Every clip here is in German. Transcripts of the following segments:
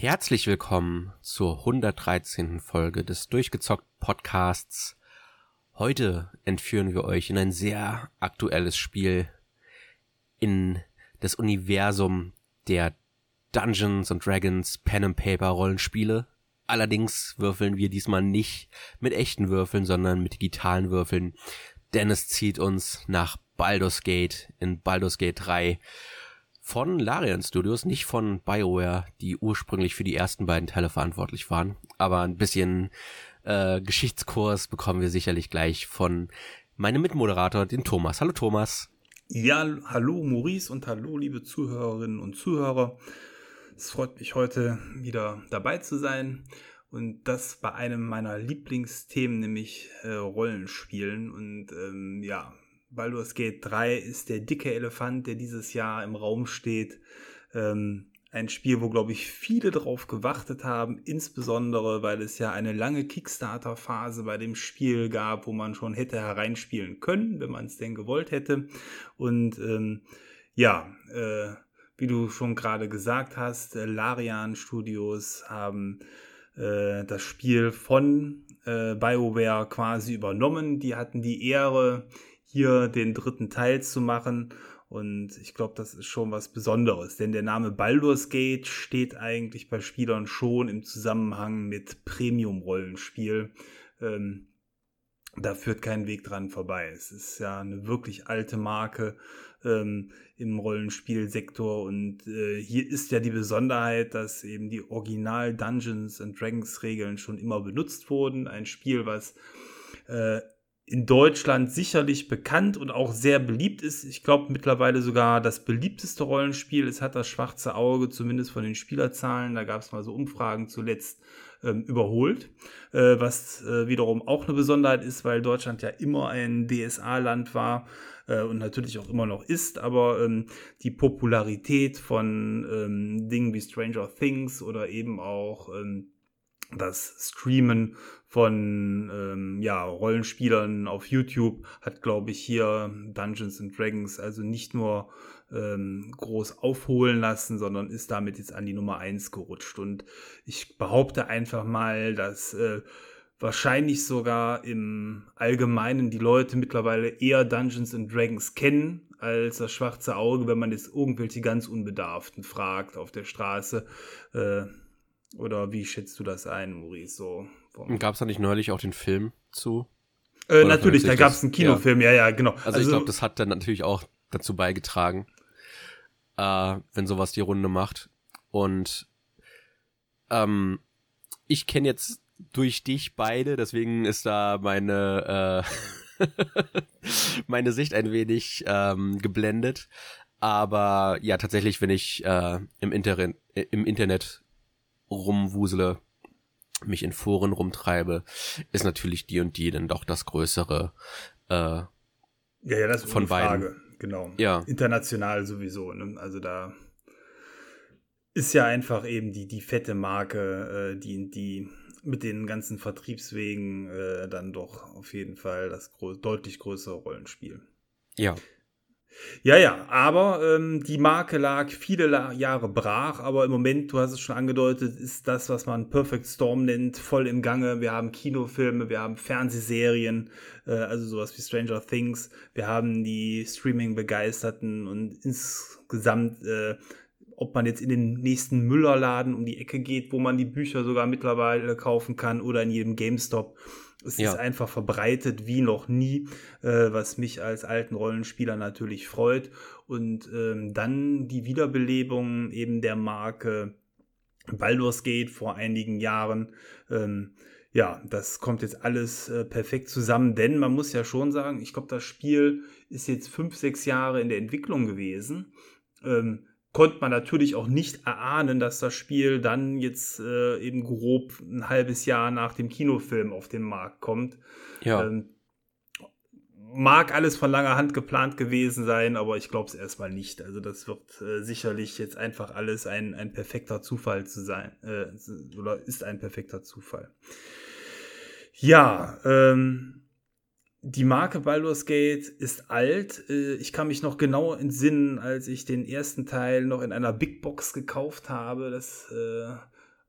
Herzlich willkommen zur 113. Folge des Durchgezockt Podcasts. Heute entführen wir euch in ein sehr aktuelles Spiel in das Universum der Dungeons and Dragons Pen and Paper Rollenspiele. Allerdings würfeln wir diesmal nicht mit echten Würfeln, sondern mit digitalen Würfeln, denn es zieht uns nach Baldur's Gate in Baldur's Gate 3 von Larian Studios, nicht von BioWare, die ursprünglich für die ersten beiden Teile verantwortlich waren. Aber ein bisschen äh, Geschichtskurs bekommen wir sicherlich gleich von meinem Mitmoderator, den Thomas. Hallo Thomas. Ja, hallo Maurice und hallo liebe Zuhörerinnen und Zuhörer. Es freut mich heute wieder dabei zu sein und das bei einem meiner Lieblingsthemen, nämlich äh, Rollenspielen. Und ähm, ja, Baldur's Gate 3 ist der dicke Elefant, der dieses Jahr im Raum steht. Ähm, ein Spiel, wo, glaube ich, viele drauf gewartet haben, insbesondere weil es ja eine lange Kickstarter-Phase bei dem Spiel gab, wo man schon hätte hereinspielen können, wenn man es denn gewollt hätte. Und ähm, ja, äh, wie du schon gerade gesagt hast, äh, Larian Studios haben äh, das Spiel von äh, BioWare quasi übernommen. Die hatten die Ehre, hier den dritten Teil zu machen. Und ich glaube, das ist schon was Besonderes, denn der Name Baldur's Gate steht eigentlich bei Spielern schon im Zusammenhang mit Premium-Rollenspiel. Ähm, da führt kein Weg dran vorbei. Es ist ja eine wirklich alte Marke ähm, im Rollenspielsektor und äh, hier ist ja die Besonderheit, dass eben die Original Dungeons and Dragons Regeln schon immer benutzt wurden. Ein Spiel, was äh, in Deutschland sicherlich bekannt und auch sehr beliebt ist. Ich glaube mittlerweile sogar das beliebteste Rollenspiel. Es hat das schwarze Auge, zumindest von den Spielerzahlen. Da gab es mal so Umfragen zuletzt ähm, überholt. Äh, was äh, wiederum auch eine Besonderheit ist, weil Deutschland ja immer ein DSA-Land war äh, und natürlich auch immer noch ist. Aber ähm, die Popularität von ähm, Dingen wie Stranger Things oder eben auch ähm, das Streamen von ähm, ja, Rollenspielern auf YouTube hat, glaube ich, hier Dungeons and Dragons also nicht nur ähm, groß aufholen lassen, sondern ist damit jetzt an die Nummer eins gerutscht. Und ich behaupte einfach mal, dass äh, wahrscheinlich sogar im Allgemeinen die Leute mittlerweile eher Dungeons and Dragons kennen als das schwarze Auge, wenn man jetzt irgendwelche ganz Unbedarften fragt auf der Straße. Äh, oder wie schätzt du das ein, Maurice? So Gab es da nicht neulich auch den Film zu? Äh, natürlich, da gab es einen Kinofilm, ja. ja, ja, genau. Also, also ich glaube, das hat dann natürlich auch dazu beigetragen, äh, wenn sowas die Runde macht. Und ähm, ich kenne jetzt durch dich beide, deswegen ist da meine äh, meine Sicht ein wenig ähm, geblendet. Aber ja, tatsächlich, wenn ich äh, im, Internet, äh, im Internet rumwusele, mich in Foren rumtreibe, ist natürlich die und die dann doch das größere äh, ja, ja, das ist von beiden. Frage. Genau. Ja. International sowieso. Ne? Also da ist ja einfach eben die, die fette Marke, äh, die, die mit den ganzen Vertriebswegen äh, dann doch auf jeden Fall das deutlich größere Rollenspiel. Ja. Ja, ja, aber ähm, die Marke lag viele La Jahre brach, aber im Moment, du hast es schon angedeutet, ist das, was man Perfect Storm nennt, voll im Gange. Wir haben Kinofilme, wir haben Fernsehserien, äh, also sowas wie Stranger Things, wir haben die Streaming-Begeisterten und insgesamt, äh, ob man jetzt in den nächsten Müllerladen um die Ecke geht, wo man die Bücher sogar mittlerweile kaufen kann oder in jedem GameStop es ja. ist einfach verbreitet wie noch nie, äh, was mich als alten Rollenspieler natürlich freut. Und ähm, dann die Wiederbelebung eben der Marke Baldur's Gate vor einigen Jahren. Ähm, ja, das kommt jetzt alles äh, perfekt zusammen, denn man muss ja schon sagen, ich glaube, das Spiel ist jetzt fünf, sechs Jahre in der Entwicklung gewesen. Ähm, konnte man natürlich auch nicht erahnen, dass das Spiel dann jetzt äh, eben grob ein halbes Jahr nach dem Kinofilm auf den Markt kommt. Ja. Ähm, mag alles von langer Hand geplant gewesen sein, aber ich glaube es erstmal nicht. Also das wird äh, sicherlich jetzt einfach alles ein, ein perfekter Zufall zu sein. Äh, oder ist ein perfekter Zufall. Ja, ähm, die Marke Baldur's Gate ist alt. Äh, ich kann mich noch genau entsinnen, als ich den ersten Teil noch in einer Big Box gekauft habe. Das äh,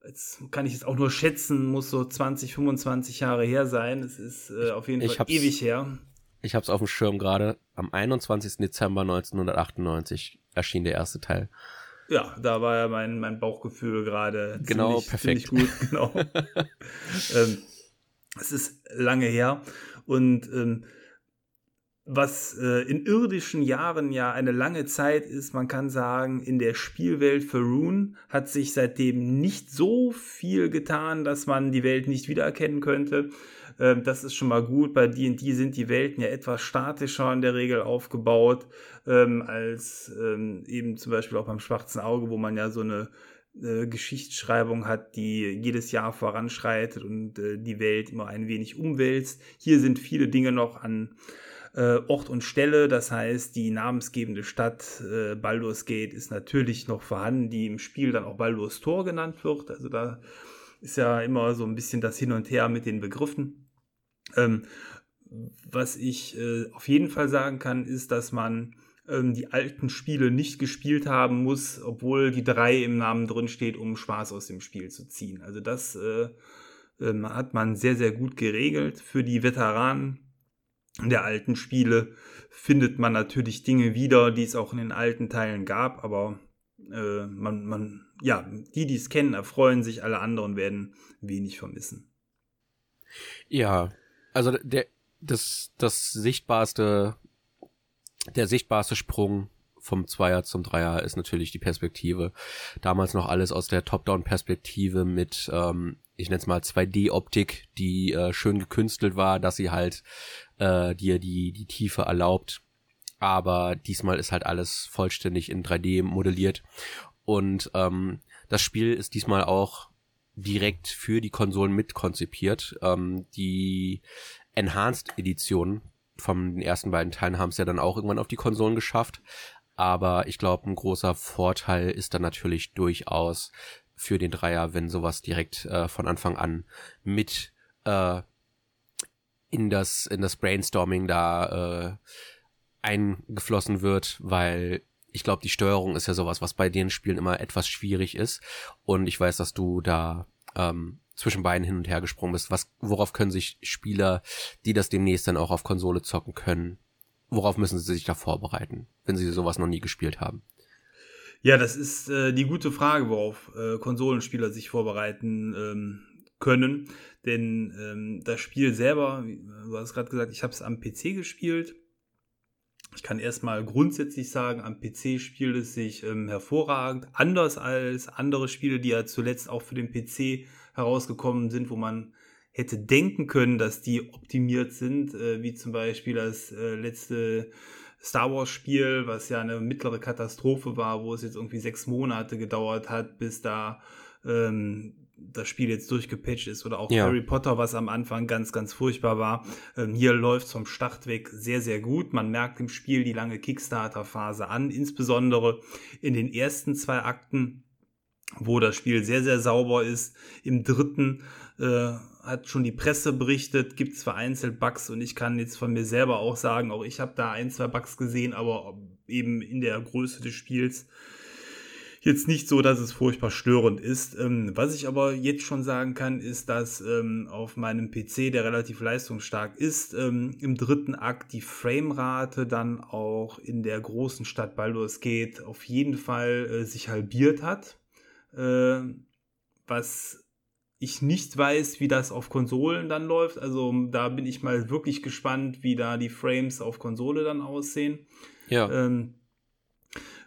jetzt kann ich es auch nur schätzen, muss so 20, 25 Jahre her sein. Es ist äh, auf jeden Fall ewig her. Ich habe es auf dem Schirm gerade. Am 21. Dezember 1998 erschien der erste Teil. Ja, da war ja mein, mein Bauchgefühl gerade genau, ziemlich, perfekt. Ziemlich gut. Genau. ähm, es ist lange her und ähm, was äh, in irdischen Jahren ja eine lange Zeit ist, man kann sagen, in der Spielwelt für Rune hat sich seitdem nicht so viel getan, dass man die Welt nicht wiedererkennen könnte. Ähm, das ist schon mal gut. Bei D&D sind die Welten ja etwas statischer in der Regel aufgebaut, ähm, als ähm, eben zum Beispiel auch beim Schwarzen Auge, wo man ja so eine äh, Geschichtsschreibung hat, die jedes Jahr voranschreitet und äh, die Welt immer ein wenig umwälzt. Hier sind viele Dinge noch an äh, Ort und Stelle. Das heißt, die namensgebende Stadt äh, Baldur's Gate ist natürlich noch vorhanden, die im Spiel dann auch Baldur's Tor genannt wird. Also da ist ja immer so ein bisschen das Hin und Her mit den Begriffen. Ähm, was ich äh, auf jeden Fall sagen kann, ist, dass man ähm, die alten Spiele nicht gespielt haben muss, obwohl die drei im Namen drin steht, um Spaß aus dem Spiel zu ziehen. Also das äh, äh, hat man sehr, sehr gut geregelt. Für die Veteranen der alten Spiele findet man natürlich Dinge wieder, die es auch in den alten Teilen gab, aber äh, man, man, ja, die, die es kennen, erfreuen sich, alle anderen werden wenig vermissen. Ja, also der, das, das sichtbarste, der sichtbarste Sprung vom Zweier zum Dreier ist natürlich die Perspektive. Damals noch alles aus der Top-Down-Perspektive mit, ähm, ich nenne es mal 2D-Optik, die äh, schön gekünstelt war, dass sie halt äh, dir die, die Tiefe erlaubt. Aber diesmal ist halt alles vollständig in 3D modelliert. Und ähm, das Spiel ist diesmal auch direkt für die Konsolen mitkonzipiert. Ähm, die Enhanced Edition von den ersten beiden Teilen haben es ja dann auch irgendwann auf die Konsolen geschafft. Aber ich glaube, ein großer Vorteil ist dann natürlich durchaus für den Dreier, wenn sowas direkt äh, von Anfang an mit äh, in das in das Brainstorming da äh, eingeflossen wird, weil ich glaube, die Steuerung ist ja sowas, was bei den Spielen immer etwas schwierig ist. Und ich weiß, dass du da ähm, zwischen beiden hin und her gesprungen bist. Was, worauf können sich Spieler, die das demnächst dann auch auf Konsole zocken können, worauf müssen sie sich da vorbereiten, wenn sie sowas noch nie gespielt haben? Ja, das ist äh, die gute Frage, worauf äh, Konsolenspieler sich vorbereiten ähm, können. Denn ähm, das Spiel selber, du hast gerade gesagt, ich habe es am PC gespielt. Ich kann erstmal grundsätzlich sagen, am PC spielt es sich ähm, hervorragend, anders als andere Spiele, die ja zuletzt auch für den PC herausgekommen sind, wo man hätte denken können, dass die optimiert sind, äh, wie zum Beispiel das äh, letzte Star Wars Spiel, was ja eine mittlere Katastrophe war, wo es jetzt irgendwie sechs Monate gedauert hat, bis da ähm, das Spiel jetzt durchgepatcht ist oder auch ja. Harry Potter, was am Anfang ganz, ganz furchtbar war. Ähm, hier läuft vom Start weg sehr, sehr gut. Man merkt im Spiel die lange Kickstarter-Phase an, insbesondere in den ersten zwei Akten, wo das Spiel sehr, sehr sauber ist. Im dritten äh, hat schon die Presse berichtet, gibt es vereinzelt Bugs und ich kann jetzt von mir selber auch sagen, auch ich habe da ein, zwei Bugs gesehen, aber eben in der Größe des Spiels jetzt nicht so, dass es furchtbar störend ist. Ähm, was ich aber jetzt schon sagen kann, ist, dass ähm, auf meinem PC, der relativ leistungsstark ist, ähm, im dritten Akt die Framerate dann auch in der großen Stadt Baldur's Gate auf jeden Fall äh, sich halbiert hat. Äh, was ich nicht weiß, wie das auf Konsolen dann läuft. Also da bin ich mal wirklich gespannt, wie da die Frames auf Konsole dann aussehen. Ja. Ähm,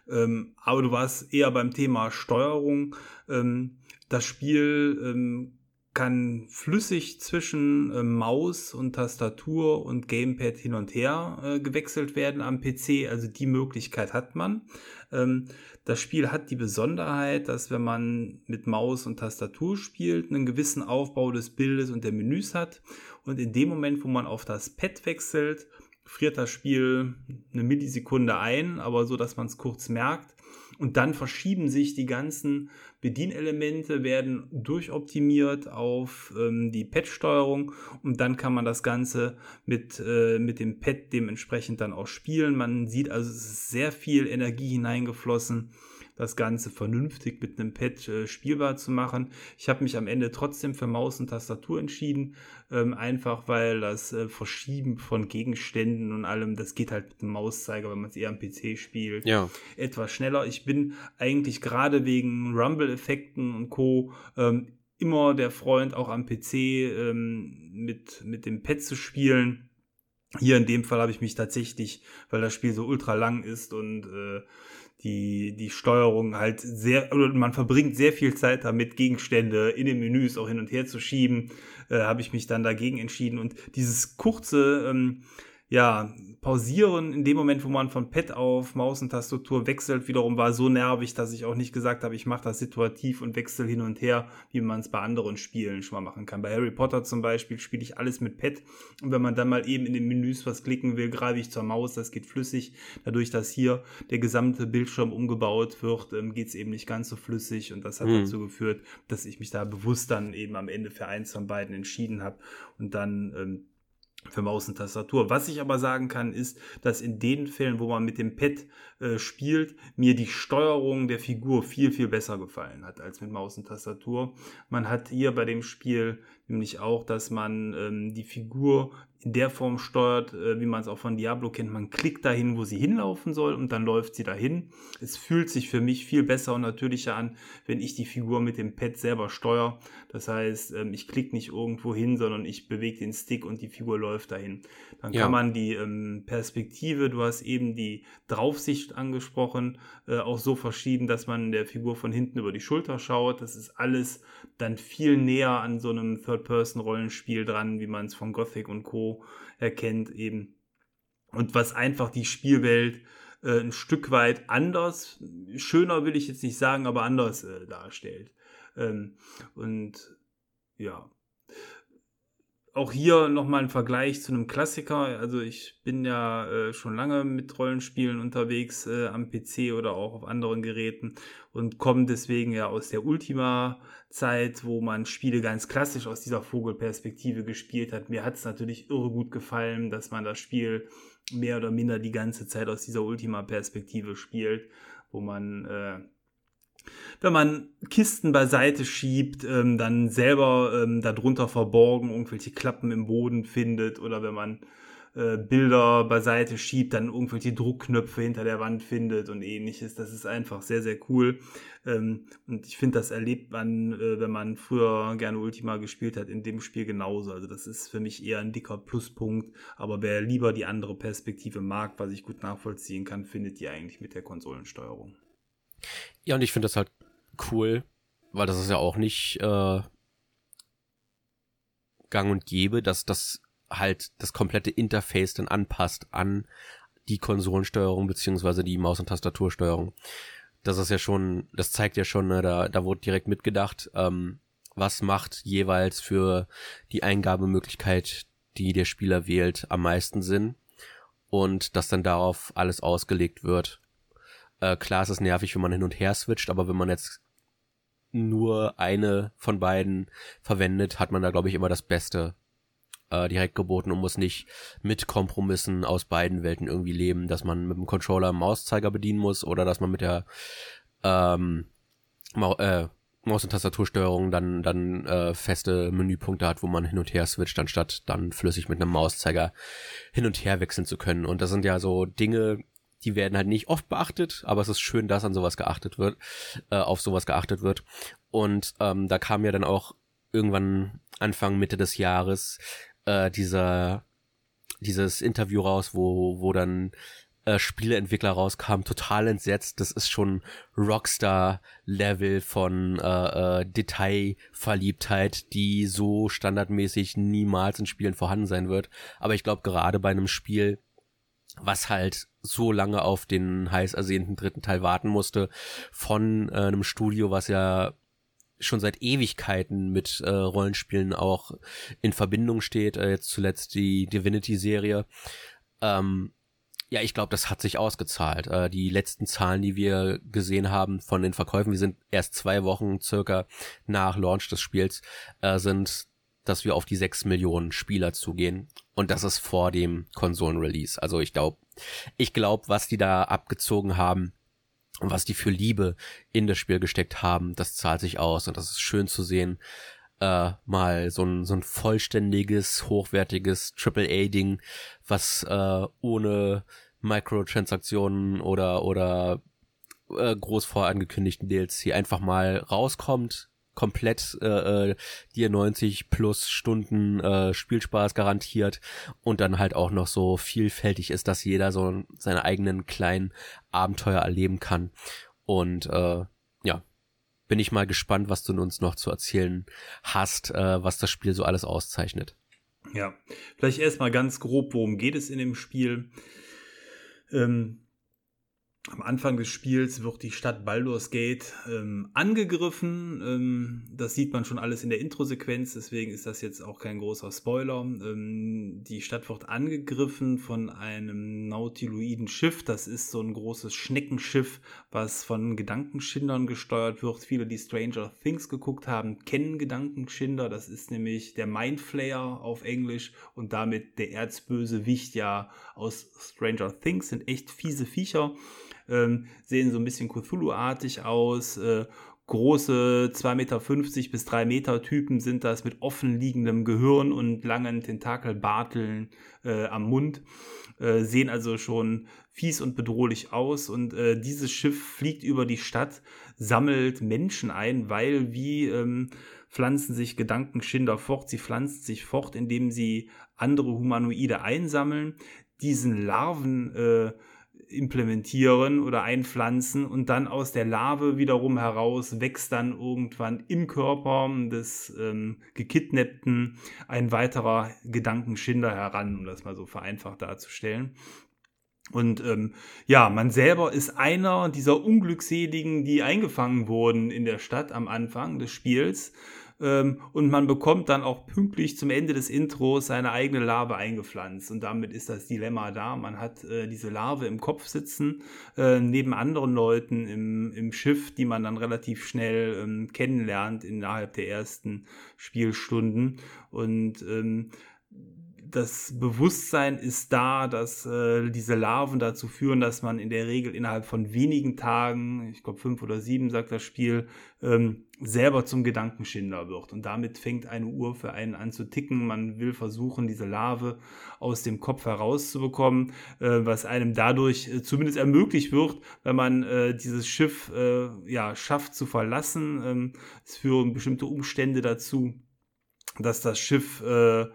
ähm, aber du warst eher beim Thema Steuerung. Ähm, das Spiel ähm, kann flüssig zwischen äh, Maus und Tastatur und Gamepad hin und her äh, gewechselt werden am PC. Also die Möglichkeit hat man. Ähm, das Spiel hat die Besonderheit, dass wenn man mit Maus und Tastatur spielt, einen gewissen Aufbau des Bildes und der Menüs hat. Und in dem Moment, wo man auf das Pad wechselt, friert das Spiel eine Millisekunde ein, aber so, dass man es kurz merkt. Und dann verschieben sich die ganzen Bedienelemente, werden durchoptimiert auf ähm, die Pad-Steuerung und dann kann man das Ganze mit, äh, mit dem Pad dementsprechend dann auch spielen. Man sieht also, es ist sehr viel Energie hineingeflossen, das Ganze vernünftig mit einem Pad äh, spielbar zu machen. Ich habe mich am Ende trotzdem für Maus und Tastatur entschieden, ähm, einfach weil das äh, Verschieben von Gegenständen und allem, das geht halt mit dem Mauszeiger, wenn man es eher am PC spielt, ja. etwas schneller. Ich bin eigentlich gerade wegen Rumble-Effekten und Co. Ähm, immer der Freund, auch am PC ähm, mit, mit dem Pad zu spielen. Hier in dem Fall habe ich mich tatsächlich, weil das Spiel so ultra lang ist und äh, die, die Steuerung halt sehr, man verbringt sehr viel Zeit damit, Gegenstände in den Menüs auch hin und her zu schieben, äh, habe ich mich dann dagegen entschieden. Und dieses kurze, ähm, ja, pausieren in dem Moment, wo man von Pad auf Maus und Tastatur wechselt, wiederum war so nervig, dass ich auch nicht gesagt habe, ich mache das situativ und wechsle hin und her, wie man es bei anderen Spielen schon mal machen kann. Bei Harry Potter zum Beispiel spiele ich alles mit Pad und wenn man dann mal eben in den Menüs was klicken will, greife ich zur Maus, das geht flüssig. Dadurch, dass hier der gesamte Bildschirm umgebaut wird, ähm, geht es eben nicht ganz so flüssig und das hat mhm. dazu geführt, dass ich mich da bewusst dann eben am Ende für eins von beiden entschieden habe und dann ähm, für Maus und Tastatur. Was ich aber sagen kann, ist, dass in den Fällen, wo man mit dem Pad äh, spielt, mir die Steuerung der Figur viel, viel besser gefallen hat als mit Maus und Tastatur. Man hat hier bei dem Spiel nämlich auch, dass man ähm, die Figur in der Form steuert, äh, wie man es auch von Diablo kennt. Man klickt dahin, wo sie hinlaufen soll und dann läuft sie dahin. Es fühlt sich für mich viel besser und natürlicher an, wenn ich die Figur mit dem Pad selber steuere. Das heißt, ähm, ich klicke nicht irgendwo hin, sondern ich bewege den Stick und die Figur läuft dahin. Dann ja. kann man die ähm, Perspektive, du hast eben die Draufsicht angesprochen, äh, auch so verschieben, dass man der Figur von hinten über die Schulter schaut. Das ist alles dann viel näher an so einem Third-Person-Rollenspiel dran, wie man es von Gothic und Co. erkennt eben. Und was einfach die Spielwelt äh, ein Stück weit anders, schöner will ich jetzt nicht sagen, aber anders äh, darstellt. Ähm, und ja, auch hier nochmal ein Vergleich zu einem Klassiker. Also ich bin ja äh, schon lange mit Rollenspielen unterwegs äh, am PC oder auch auf anderen Geräten und komme deswegen ja aus der Ultima-Zeit, wo man Spiele ganz klassisch aus dieser Vogelperspektive gespielt hat. Mir hat es natürlich irre gut gefallen, dass man das Spiel mehr oder minder die ganze Zeit aus dieser Ultima-Perspektive spielt, wo man äh, wenn man Kisten beiseite schiebt, ähm, dann selber ähm, darunter verborgen irgendwelche Klappen im Boden findet oder wenn man äh, Bilder beiseite schiebt, dann irgendwelche Druckknöpfe hinter der Wand findet und ähnliches. Das ist einfach sehr, sehr cool. Ähm, und ich finde, das erlebt man, äh, wenn man früher gerne Ultima gespielt hat, in dem Spiel genauso. Also das ist für mich eher ein dicker Pluspunkt. Aber wer lieber die andere Perspektive mag, was ich gut nachvollziehen kann, findet die eigentlich mit der Konsolensteuerung. Ja, und ich finde das halt cool, weil das ist ja auch nicht äh, gang und gäbe, dass das halt das komplette Interface dann anpasst an die Konsolensteuerung beziehungsweise die Maus- und Tastatursteuerung. Das ist ja schon, das zeigt ja schon, ne, da, da wurde direkt mitgedacht, ähm, was macht jeweils für die Eingabemöglichkeit, die der Spieler wählt, am meisten Sinn und dass dann darauf alles ausgelegt wird. Äh, klar ist es nervig, wenn man hin und her switcht, aber wenn man jetzt nur eine von beiden verwendet, hat man da, glaube ich, immer das Beste äh, direkt geboten und muss nicht mit Kompromissen aus beiden Welten irgendwie leben, dass man mit dem Controller Mauszeiger bedienen muss oder dass man mit der ähm, Mau äh, Maus- und Tastatursteuerung dann, dann äh, feste Menüpunkte hat, wo man hin und her switcht, anstatt dann flüssig mit einem Mauszeiger hin und her wechseln zu können. Und das sind ja so Dinge, die werden halt nicht oft beachtet, aber es ist schön, dass an sowas geachtet wird, äh, auf sowas geachtet wird. Und ähm, da kam ja dann auch irgendwann Anfang Mitte des Jahres äh, dieser dieses Interview raus, wo wo dann äh, Spieleentwickler rauskam, total entsetzt. Das ist schon Rockstar-Level von äh, äh, Detailverliebtheit, die so standardmäßig niemals in Spielen vorhanden sein wird. Aber ich glaube, gerade bei einem Spiel, was halt so lange auf den heiß ersehnten dritten Teil warten musste von äh, einem Studio, was ja schon seit Ewigkeiten mit äh, Rollenspielen auch in Verbindung steht, äh, jetzt zuletzt die Divinity-Serie. Ähm, ja, ich glaube, das hat sich ausgezahlt. Äh, die letzten Zahlen, die wir gesehen haben von den Verkäufen, wir sind erst zwei Wochen circa nach Launch des Spiels, äh, sind dass wir auf die sechs Millionen Spieler zugehen. Und das ist vor dem Konsolenrelease. Also ich glaube, ich glaube, was die da abgezogen haben, und was die für Liebe in das Spiel gesteckt haben, das zahlt sich aus und das ist schön zu sehen. Äh, mal so ein, so ein vollständiges, hochwertiges AAA-Ding, was äh, ohne Microtransaktionen oder oder äh, groß vorangekündigten DLC einfach mal rauskommt, komplett äh, äh dir 90 plus Stunden äh, Spielspaß garantiert und dann halt auch noch so vielfältig ist, dass jeder so seine eigenen kleinen Abenteuer erleben kann. Und äh, ja, bin ich mal gespannt, was du uns noch zu erzählen hast, äh, was das Spiel so alles auszeichnet. Ja, vielleicht erstmal ganz grob, worum geht es in dem Spiel. Ähm, am Anfang des Spiels wird die Stadt Baldur's Gate ähm, angegriffen. Ähm, das sieht man schon alles in der Intro-Sequenz, deswegen ist das jetzt auch kein großer Spoiler. Ähm, die Stadt wird angegriffen von einem nautiloiden Schiff. Das ist so ein großes Schneckenschiff, was von Gedankenschindern gesteuert wird. Viele, die Stranger Things geguckt haben, kennen Gedankenschinder. Das ist nämlich der Mindflayer auf Englisch und damit der erzböse Wicht ja aus Stranger Things. Sind echt fiese Viecher ähm, sehen so ein bisschen Cthulhu-artig aus. Äh, große 2,50 Meter bis 3 Meter Typen sind das mit offen liegendem Gehirn und langen Tentakelbarteln äh, am Mund. Äh, sehen also schon fies und bedrohlich aus und äh, dieses Schiff fliegt über die Stadt, sammelt Menschen ein, weil wie ähm, pflanzen sich Gedankenschinder fort, sie pflanzen sich fort, indem sie andere Humanoide einsammeln, diesen Larven äh, implementieren oder einpflanzen und dann aus der Larve wiederum heraus wächst dann irgendwann im Körper des ähm, Gekidnappten ein weiterer Gedankenschinder heran, um das mal so vereinfacht darzustellen. Und ähm, ja, man selber ist einer dieser Unglückseligen, die eingefangen wurden in der Stadt am Anfang des Spiels ähm, und man bekommt dann auch pünktlich zum Ende des Intros seine eigene Larve eingepflanzt. Und damit ist das Dilemma da. Man hat äh, diese Larve im Kopf sitzen, äh, neben anderen Leuten im, im Schiff, die man dann relativ schnell ähm, kennenlernt innerhalb der ersten Spielstunden. Und ähm, das Bewusstsein ist da, dass äh, diese Larven dazu führen, dass man in der Regel innerhalb von wenigen Tagen, ich glaube fünf oder sieben, sagt das Spiel, ähm, selber zum Gedankenschinder wird. Und damit fängt eine Uhr für einen an zu ticken. Man will versuchen, diese Larve aus dem Kopf herauszubekommen, äh, was einem dadurch äh, zumindest ermöglicht wird, wenn man äh, dieses Schiff äh, ja, schafft zu verlassen. Ähm, es führen bestimmte Umstände dazu, dass das Schiff äh,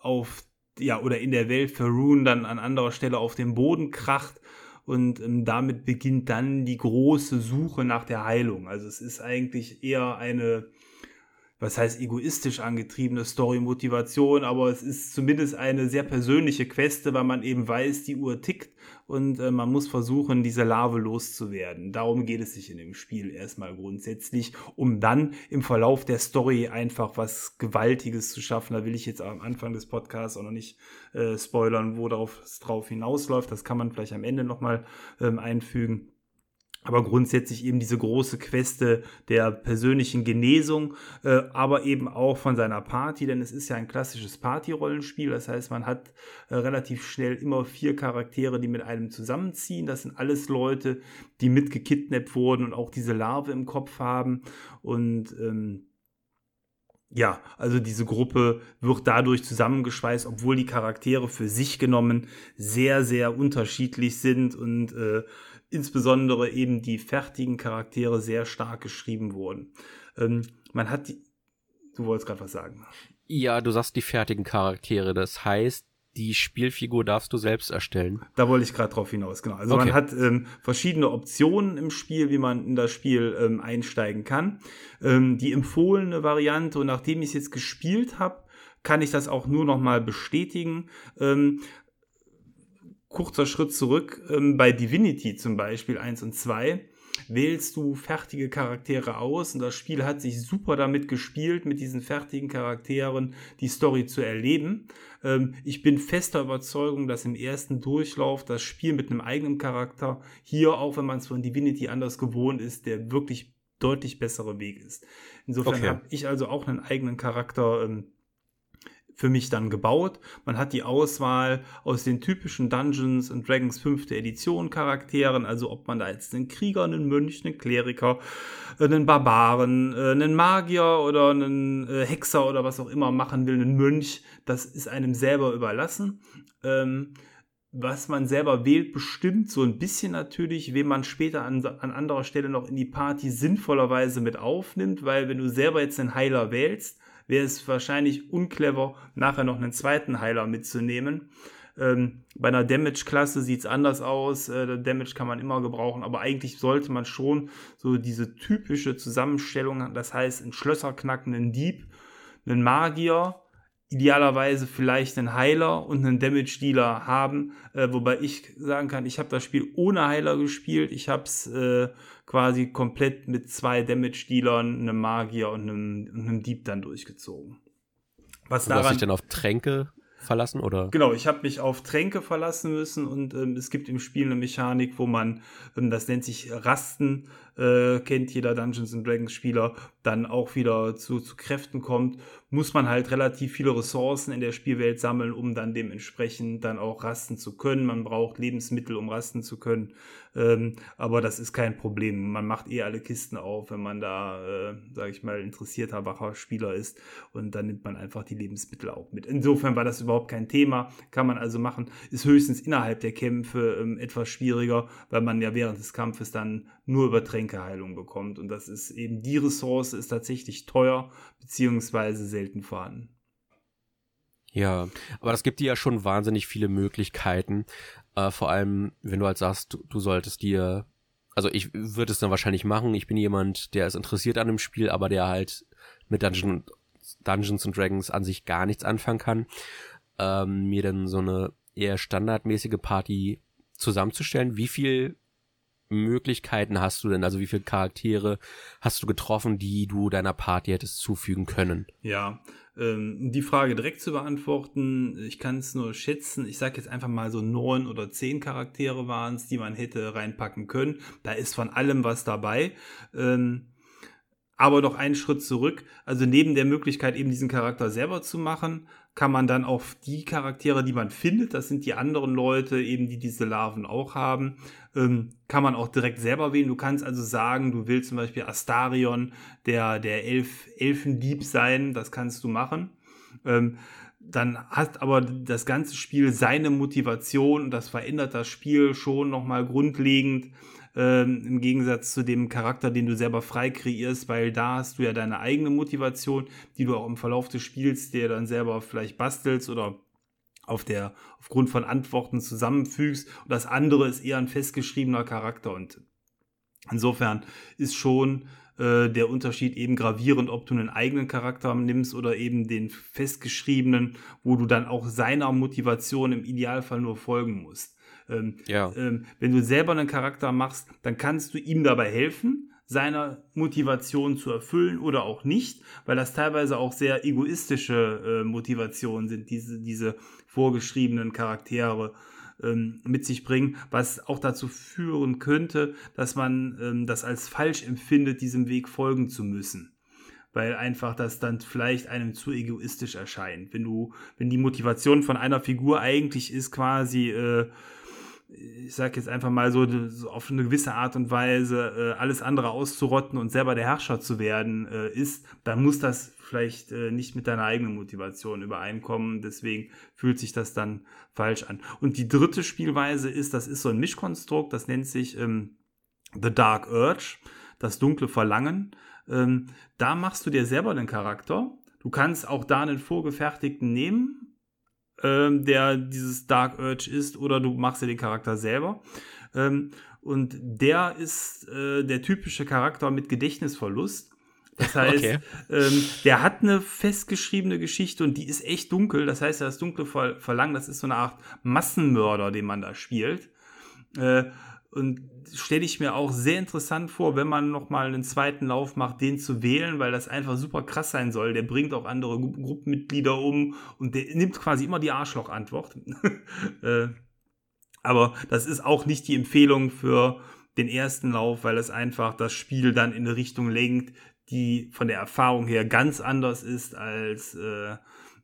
auf, ja, oder in der Welt Faroon dann an anderer Stelle auf den Boden kracht und ähm, damit beginnt dann die große Suche nach der Heilung. Also es ist eigentlich eher eine, was heißt egoistisch angetriebene Story-Motivation, aber es ist zumindest eine sehr persönliche Queste, weil man eben weiß, die Uhr tickt und äh, man muss versuchen, diese Larve loszuwerden. Darum geht es sich in dem Spiel erstmal grundsätzlich, um dann im Verlauf der Story einfach was Gewaltiges zu schaffen. Da will ich jetzt am Anfang des Podcasts auch noch nicht äh, spoilern, wo es drauf hinausläuft. Das kann man vielleicht am Ende nochmal ähm, einfügen aber grundsätzlich eben diese große Queste der persönlichen Genesung, äh, aber eben auch von seiner Party, denn es ist ja ein klassisches Party-Rollenspiel, das heißt, man hat äh, relativ schnell immer vier Charaktere, die mit einem zusammenziehen, das sind alles Leute, die mitgekidnappt wurden und auch diese Larve im Kopf haben. Und ähm, ja, also diese Gruppe wird dadurch zusammengeschweißt, obwohl die Charaktere für sich genommen sehr, sehr unterschiedlich sind. Und äh, insbesondere eben die fertigen Charaktere sehr stark geschrieben wurden. Ähm, man hat die. Du wolltest gerade was sagen. Ja, du sagst die fertigen Charaktere. Das heißt, die Spielfigur darfst du selbst erstellen. Da wollte ich gerade drauf hinaus, genau. Also okay. man hat ähm, verschiedene Optionen im Spiel, wie man in das Spiel ähm, einsteigen kann. Ähm, die empfohlene Variante, und nachdem ich es jetzt gespielt habe, kann ich das auch nur noch mal bestätigen. Kurzer Schritt zurück, ähm, bei Divinity zum Beispiel 1 und 2 wählst du fertige Charaktere aus und das Spiel hat sich super damit gespielt, mit diesen fertigen Charakteren die Story zu erleben. Ähm, ich bin fester Überzeugung, dass im ersten Durchlauf das Spiel mit einem eigenen Charakter hier, auch wenn man es von Divinity anders gewohnt ist, der wirklich deutlich bessere Weg ist. Insofern okay. habe ich also auch einen eigenen Charakter ähm, für mich dann gebaut. Man hat die Auswahl aus den typischen Dungeons and Dragons 5. Edition Charakteren, also ob man da jetzt einen Krieger, einen Mönch, einen Kleriker, einen Barbaren, äh, einen Magier oder einen äh, Hexer oder was auch immer machen will, einen Mönch, das ist einem selber überlassen. Ähm, was man selber wählt, bestimmt so ein bisschen natürlich, wen man später an, an anderer Stelle noch in die Party sinnvollerweise mit aufnimmt, weil wenn du selber jetzt einen Heiler wählst, wäre es wahrscheinlich unclever, nachher noch einen zweiten Heiler mitzunehmen. Ähm, bei einer Damage-Klasse sieht es anders aus. Äh, Damage kann man immer gebrauchen, aber eigentlich sollte man schon so diese typische Zusammenstellung, das heißt, einen Schlösser knacken, einen Dieb, einen Magier, idealerweise vielleicht einen Heiler und einen Damage Dealer haben, äh, wobei ich sagen kann, ich habe das Spiel ohne Heiler gespielt. Ich habe es äh, quasi komplett mit zwei Damage-Dealern, einem Magier und einem, einem Dieb dann durchgezogen. Was du daran, hast dich dann auf Tränke verlassen oder? Genau, ich habe mich auf Tränke verlassen müssen und ähm, es gibt im Spiel eine Mechanik, wo man, ähm, das nennt sich Rasten, äh, kennt jeder Dungeons and Dragons Spieler, dann auch wieder zu, zu Kräften kommt, muss man halt relativ viele Ressourcen in der Spielwelt sammeln, um dann dementsprechend dann auch rasten zu können. Man braucht Lebensmittel, um rasten zu können. Ähm, aber das ist kein Problem. Man macht eh alle Kisten auf, wenn man da, äh, sage ich mal, interessierter, wacher Spieler ist. Und dann nimmt man einfach die Lebensmittel auch mit. Insofern war das überhaupt kein Thema. Kann man also machen. Ist höchstens innerhalb der Kämpfe ähm, etwas schwieriger, weil man ja während des Kampfes dann nur über Tränkeheilung bekommt. Und das ist eben die Ressource, ist tatsächlich teuer, beziehungsweise selten vorhanden. Ja, aber das gibt dir ja schon wahnsinnig viele Möglichkeiten. Äh, vor allem, wenn du halt sagst, du, du solltest dir, also ich würde es dann wahrscheinlich machen. Ich bin jemand, der ist interessiert an dem Spiel, aber der halt mit Dungeon, Dungeons and Dragons an sich gar nichts anfangen kann. Ähm, mir dann so eine eher standardmäßige Party zusammenzustellen. Wie viel Möglichkeiten hast du denn? Also wie viele Charaktere hast du getroffen, die du deiner Party hättest zufügen können? Ja, ähm, die Frage direkt zu beantworten, ich kann es nur schätzen. Ich sage jetzt einfach mal so neun oder zehn Charaktere waren es, die man hätte reinpacken können. Da ist von allem was dabei. Ähm, aber noch einen Schritt zurück. Also neben der Möglichkeit, eben diesen Charakter selber zu machen, kann man dann auf die Charaktere, die man findet, das sind die anderen Leute, eben die diese Larven auch haben, ähm, kann man auch direkt selber wählen. Du kannst also sagen, du willst zum Beispiel Astarion, der, der Elf, Elfendieb sein, das kannst du machen. Ähm, dann hat aber das ganze Spiel seine Motivation und das verändert das Spiel schon nochmal grundlegend ähm, im Gegensatz zu dem Charakter, den du selber frei kreierst, weil da hast du ja deine eigene Motivation, die du auch im Verlauf des Spiels dir dann selber vielleicht bastelst oder auf der, aufgrund von Antworten zusammenfügst. Und das andere ist eher ein festgeschriebener Charakter. Und insofern ist schon äh, der Unterschied eben gravierend, ob du einen eigenen Charakter nimmst oder eben den festgeschriebenen, wo du dann auch seiner Motivation im Idealfall nur folgen musst. Ähm, ja. ähm, wenn du selber einen Charakter machst, dann kannst du ihm dabei helfen, seiner Motivation zu erfüllen oder auch nicht, weil das teilweise auch sehr egoistische äh, Motivationen sind, diese, diese vorgeschriebenen Charaktere ähm, mit sich bringen, was auch dazu führen könnte, dass man ähm, das als falsch empfindet, diesem Weg folgen zu müssen weil einfach das dann vielleicht einem zu egoistisch erscheint. Wenn du, wenn die Motivation von einer Figur eigentlich ist, quasi äh, ich sag jetzt einfach mal so, so, auf eine gewisse Art und Weise äh, alles andere auszurotten und selber der Herrscher zu werden äh, ist, dann muss das vielleicht äh, nicht mit deiner eigenen Motivation übereinkommen. Deswegen fühlt sich das dann falsch an. Und die dritte Spielweise ist, das ist so ein Mischkonstrukt, das nennt sich ähm, The Dark Urge, das dunkle Verlangen. Ähm, da machst du dir selber den Charakter. Du kannst auch da einen vorgefertigten nehmen, ähm, der dieses Dark Urge ist, oder du machst dir den Charakter selber. Ähm, und der ist äh, der typische Charakter mit Gedächtnisverlust. Das heißt, okay. ähm, der hat eine festgeschriebene Geschichte und die ist echt dunkel. Das heißt, das dunkle Verlangen, das ist so eine Art Massenmörder, den man da spielt. Äh, und stelle ich mir auch sehr interessant vor, wenn man nochmal einen zweiten Lauf macht, den zu wählen, weil das einfach super krass sein soll. Der bringt auch andere Gruppenmitglieder um und der nimmt quasi immer die Arschloch-Antwort. äh, aber das ist auch nicht die Empfehlung für den ersten Lauf, weil es einfach das Spiel dann in eine Richtung lenkt, die von der Erfahrung her ganz anders ist als äh,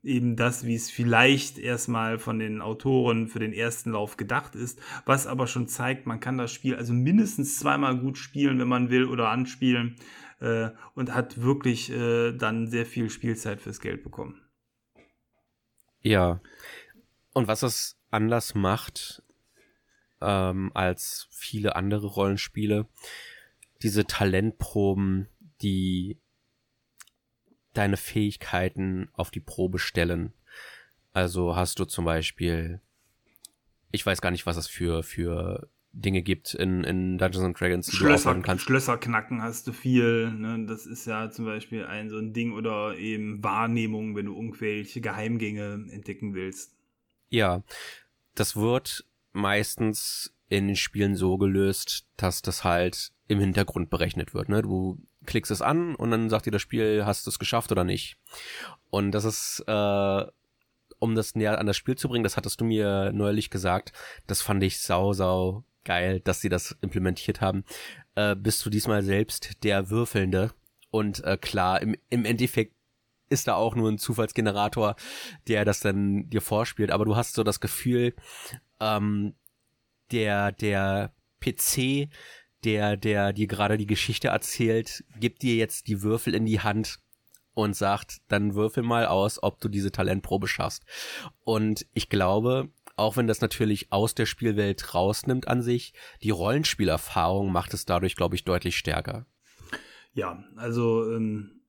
eben das, wie es vielleicht erstmal von den Autoren für den ersten Lauf gedacht ist, was aber schon zeigt, man kann das Spiel also mindestens zweimal gut spielen, wenn man will, oder anspielen äh, und hat wirklich äh, dann sehr viel Spielzeit fürs Geld bekommen. Ja. Und was es anders macht ähm, als viele andere Rollenspiele, diese Talentproben, die deine Fähigkeiten auf die Probe stellen. Also hast du zum Beispiel, ich weiß gar nicht, was es für, für Dinge gibt in, in Dungeons and Dragons, die Schlösser, du kannst. Schlösser knacken hast du viel. Ne? Das ist ja zum Beispiel ein so ein Ding oder eben Wahrnehmung, wenn du irgendwelche Geheimgänge entdecken willst. Ja, das wird meistens in den Spielen so gelöst, dass das halt im Hintergrund berechnet wird. Ne? Du klickst es an und dann sagt dir das Spiel, hast du es geschafft oder nicht. Und das ist, äh, um das näher an das Spiel zu bringen, das hattest du mir neulich gesagt, das fand ich sau, sau geil, dass sie das implementiert haben. Äh, bist du diesmal selbst der Würfelnde? Und äh, klar, im, im Endeffekt ist da auch nur ein Zufallsgenerator, der das dann dir vorspielt, aber du hast so das Gefühl, ähm, der, der PC der, der dir gerade die Geschichte erzählt, gibt dir jetzt die Würfel in die Hand und sagt, dann würfel mal aus, ob du diese Talentprobe schaffst. Und ich glaube, auch wenn das natürlich aus der Spielwelt rausnimmt an sich, die Rollenspielerfahrung macht es dadurch, glaube ich, deutlich stärker. Ja, also ähm,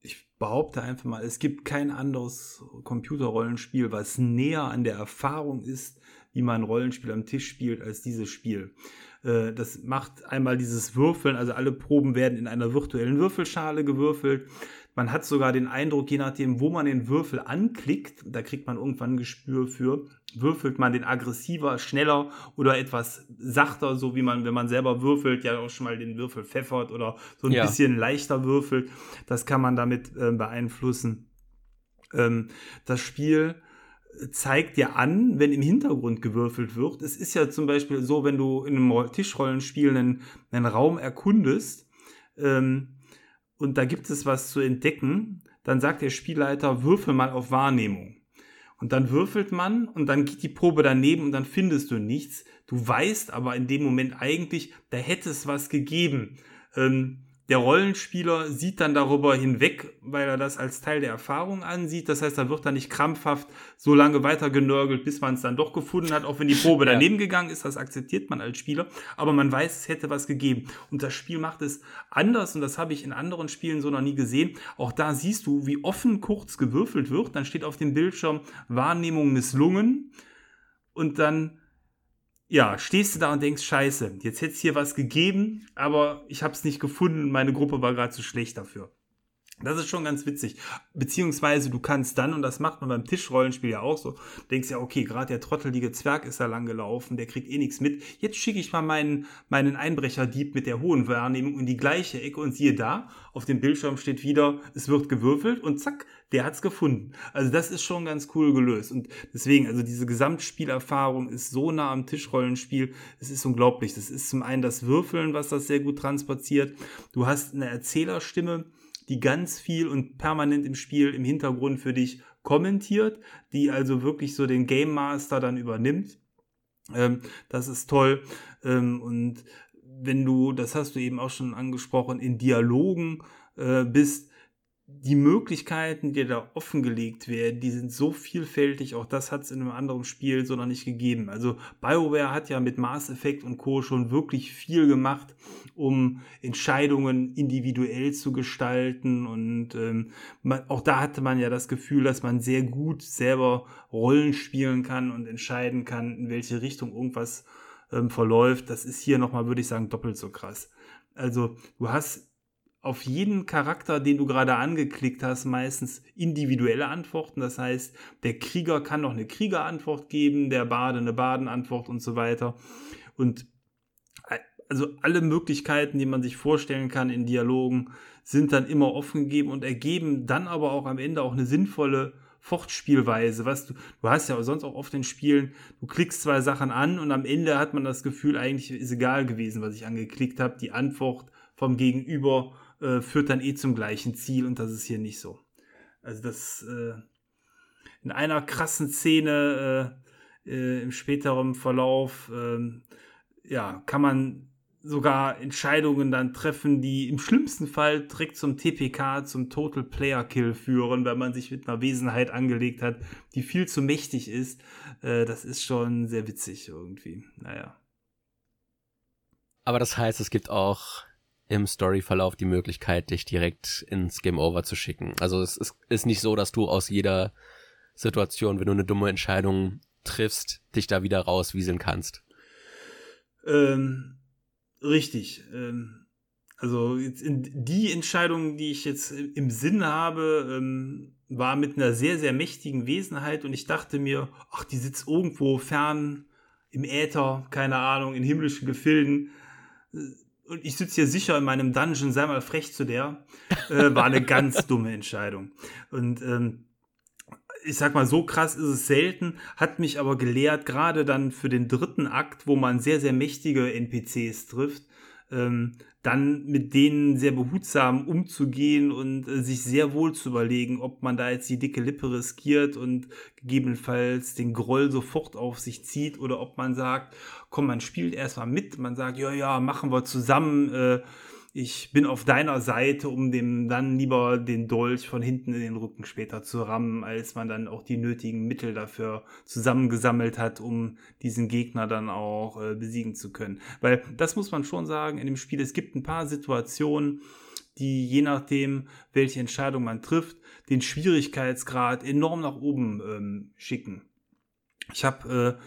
ich behaupte einfach mal, es gibt kein anderes Computerrollenspiel, was näher an der Erfahrung ist, wie man Rollenspiel am Tisch spielt, als dieses Spiel. Äh, das macht einmal dieses Würfeln, also alle Proben werden in einer virtuellen Würfelschale gewürfelt. Man hat sogar den Eindruck, je nachdem, wo man den Würfel anklickt, da kriegt man irgendwann ein Gespür für, würfelt man den aggressiver, schneller oder etwas sachter, so wie man, wenn man selber würfelt, ja auch schon mal den Würfel pfeffert oder so ein ja. bisschen leichter würfelt. Das kann man damit äh, beeinflussen. Ähm, das Spiel zeigt ja an, wenn im Hintergrund gewürfelt wird. Es ist ja zum Beispiel so, wenn du in einem Tischrollenspiel einen, einen Raum erkundest ähm, und da gibt es was zu entdecken, dann sagt der Spielleiter, würfel mal auf Wahrnehmung. Und dann würfelt man und dann geht die Probe daneben und dann findest du nichts. Du weißt aber in dem Moment eigentlich, da hätte es was gegeben. Ähm, der Rollenspieler sieht dann darüber hinweg, weil er das als Teil der Erfahrung ansieht. Das heißt, da wird er nicht krampfhaft so lange weiter genörgelt, bis man es dann doch gefunden hat, auch wenn die Probe ja. daneben gegangen ist. Das akzeptiert man als Spieler. Aber man weiß, es hätte was gegeben. Und das Spiel macht es anders und das habe ich in anderen Spielen so noch nie gesehen. Auch da siehst du, wie offen kurz gewürfelt wird. Dann steht auf dem Bildschirm Wahrnehmung misslungen. Und dann ja, stehst du da und denkst, scheiße, jetzt hätte es hier was gegeben, aber ich habe es nicht gefunden, meine Gruppe war gerade zu schlecht dafür. Das ist schon ganz witzig. Beziehungsweise du kannst dann, und das macht man beim Tischrollenspiel ja auch so, denkst ja, okay, gerade der trottelige Zwerg ist da lang gelaufen, der kriegt eh nichts mit. Jetzt schicke ich mal meinen, meinen Einbrecherdieb mit der hohen Wahrnehmung in die gleiche Ecke und siehe da, auf dem Bildschirm steht wieder, es wird gewürfelt und zack, der hat's gefunden. Also das ist schon ganz cool gelöst. Und deswegen, also diese Gesamtspielerfahrung ist so nah am Tischrollenspiel, es ist unglaublich. Das ist zum einen das Würfeln, was das sehr gut transportiert. Du hast eine Erzählerstimme, die ganz viel und permanent im Spiel im Hintergrund für dich kommentiert, die also wirklich so den Game Master dann übernimmt. Ähm, das ist toll. Ähm, und wenn du, das hast du eben auch schon angesprochen, in Dialogen äh, bist, die Möglichkeiten, die da offengelegt werden, die sind so vielfältig. Auch das hat es in einem anderen Spiel so noch nicht gegeben. Also BioWare hat ja mit Mass Effect und Co. schon wirklich viel gemacht, um Entscheidungen individuell zu gestalten. Und ähm, man, auch da hatte man ja das Gefühl, dass man sehr gut selber Rollen spielen kann und entscheiden kann, in welche Richtung irgendwas ähm, verläuft. Das ist hier nochmal, würde ich sagen, doppelt so krass. Also du hast auf jeden Charakter, den du gerade angeklickt hast, meistens individuelle Antworten. Das heißt, der Krieger kann noch eine Kriegerantwort geben, der Bade eine Badenantwort und so weiter. Und äh, also alle Möglichkeiten, die man sich vorstellen kann in Dialogen, sind dann immer offen gegeben und ergeben dann aber auch am Ende auch eine sinnvolle Fortspielweise. Was du, du hast ja sonst auch oft in Spielen, du klickst zwei Sachen an und am Ende hat man das Gefühl, eigentlich ist egal gewesen, was ich angeklickt habe. Die Antwort vom Gegenüber äh, führt dann eh zum gleichen Ziel und das ist hier nicht so. Also das, äh, in einer krassen Szene äh, äh, im späteren Verlauf ähm, ja, kann man sogar Entscheidungen dann treffen, die im schlimmsten Fall direkt zum TPK, zum Total Player Kill führen, wenn man sich mit einer Wesenheit angelegt hat, die viel zu mächtig ist. Äh, das ist schon sehr witzig irgendwie. Naja. Aber das heißt, es gibt auch im Storyverlauf die Möglichkeit, dich direkt ins Game Over zu schicken. Also es ist, ist nicht so, dass du aus jeder Situation, wenn du eine dumme Entscheidung triffst, dich da wieder rauswieseln kannst. Ähm, Richtig. Ähm, also die Entscheidung, die ich jetzt im Sinn habe, ähm, war mit einer sehr, sehr mächtigen Wesenheit und ich dachte mir, ach, die sitzt irgendwo fern im Äther, keine Ahnung, in himmlischen Gefilden. Und ich sitze hier sicher in meinem Dungeon, sei mal frech zu der. Äh, war eine ganz dumme Entscheidung. Und ähm, ich sag mal, so krass ist es selten, hat mich aber gelehrt, gerade dann für den dritten Akt, wo man sehr, sehr mächtige NPCs trifft, ähm, dann mit denen sehr behutsam umzugehen und äh, sich sehr wohl zu überlegen, ob man da jetzt die dicke Lippe riskiert und gegebenenfalls den Groll sofort auf sich zieht oder ob man sagt, komm, man spielt erstmal mit, man sagt, ja, ja, machen wir zusammen, äh, ich bin auf deiner Seite, um dem dann lieber den Dolch von hinten in den Rücken später zu rammen, als man dann auch die nötigen Mittel dafür zusammengesammelt hat, um diesen Gegner dann auch äh, besiegen zu können. Weil das muss man schon sagen in dem Spiel, es gibt ein paar Situationen, die je nachdem, welche Entscheidung man trifft, den Schwierigkeitsgrad enorm nach oben ähm, schicken. Ich habe äh,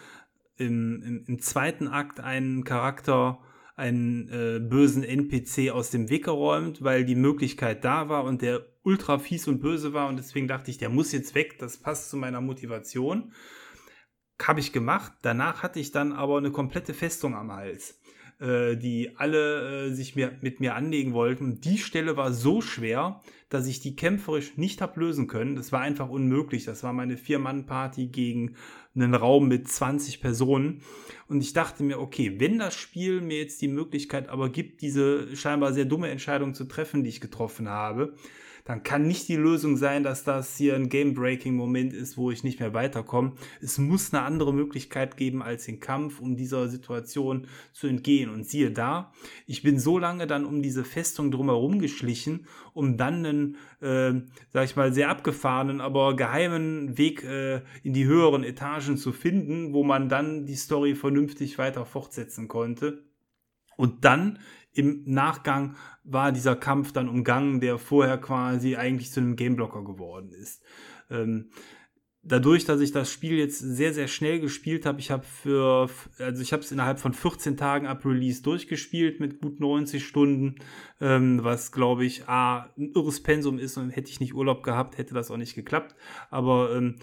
im, im, im zweiten Akt einen Charakter, einen äh, bösen NPC aus dem Weg geräumt, weil die Möglichkeit da war und der ultra fies und böse war und deswegen dachte ich, der muss jetzt weg, das passt zu meiner Motivation. Habe ich gemacht. Danach hatte ich dann aber eine komplette Festung am Hals, äh, die alle äh, sich mir, mit mir anlegen wollten. Die Stelle war so schwer, dass ich die kämpferisch nicht habe lösen können. Das war einfach unmöglich. Das war meine Vier-Mann-Party gegen einen Raum mit 20 Personen. Und ich dachte mir, okay, wenn das Spiel mir jetzt die Möglichkeit aber gibt, diese scheinbar sehr dumme Entscheidung zu treffen, die ich getroffen habe, dann kann nicht die Lösung sein, dass das hier ein Game-Breaking-Moment ist, wo ich nicht mehr weiterkomme. Es muss eine andere Möglichkeit geben als den Kampf, um dieser Situation zu entgehen. Und siehe da, ich bin so lange dann um diese Festung drumherum geschlichen, um dann einen, äh, sag ich mal, sehr abgefahrenen, aber geheimen Weg äh, in die höheren Etagen zu finden, wo man dann die Story vernünftig weiter fortsetzen konnte. Und dann im Nachgang war dieser Kampf dann umgangen, der vorher quasi eigentlich zu einem Gameblocker geworden ist. Ähm, dadurch, dass ich das Spiel jetzt sehr, sehr schnell gespielt habe, ich habe für, also ich habe es innerhalb von 14 Tagen ab Release durchgespielt mit gut 90 Stunden, ähm, was glaube ich, A, ein irres Pensum ist und hätte ich nicht Urlaub gehabt, hätte das auch nicht geklappt. Aber ähm,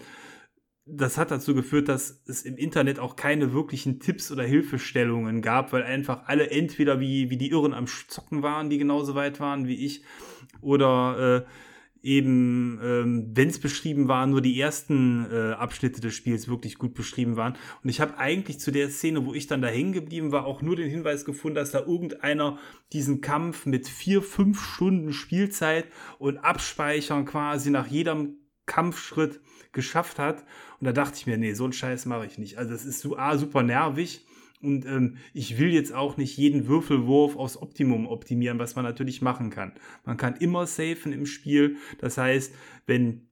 das hat dazu geführt, dass es im Internet auch keine wirklichen Tipps oder Hilfestellungen gab, weil einfach alle entweder wie, wie die Irren am Zocken waren, die genauso weit waren wie ich, oder äh, eben, ähm, wenn es beschrieben war, nur die ersten äh, Abschnitte des Spiels wirklich gut beschrieben waren. Und ich habe eigentlich zu der Szene, wo ich dann da hängen geblieben war, auch nur den Hinweis gefunden, dass da irgendeiner diesen Kampf mit vier, fünf Stunden Spielzeit und Abspeichern quasi nach jedem Kampfschritt geschafft hat. Und da dachte ich mir, nee, so einen Scheiß mache ich nicht. Also es ist so A, super nervig. Und ähm, ich will jetzt auch nicht jeden Würfelwurf aufs Optimum optimieren, was man natürlich machen kann. Man kann immer safen im Spiel. Das heißt, wenn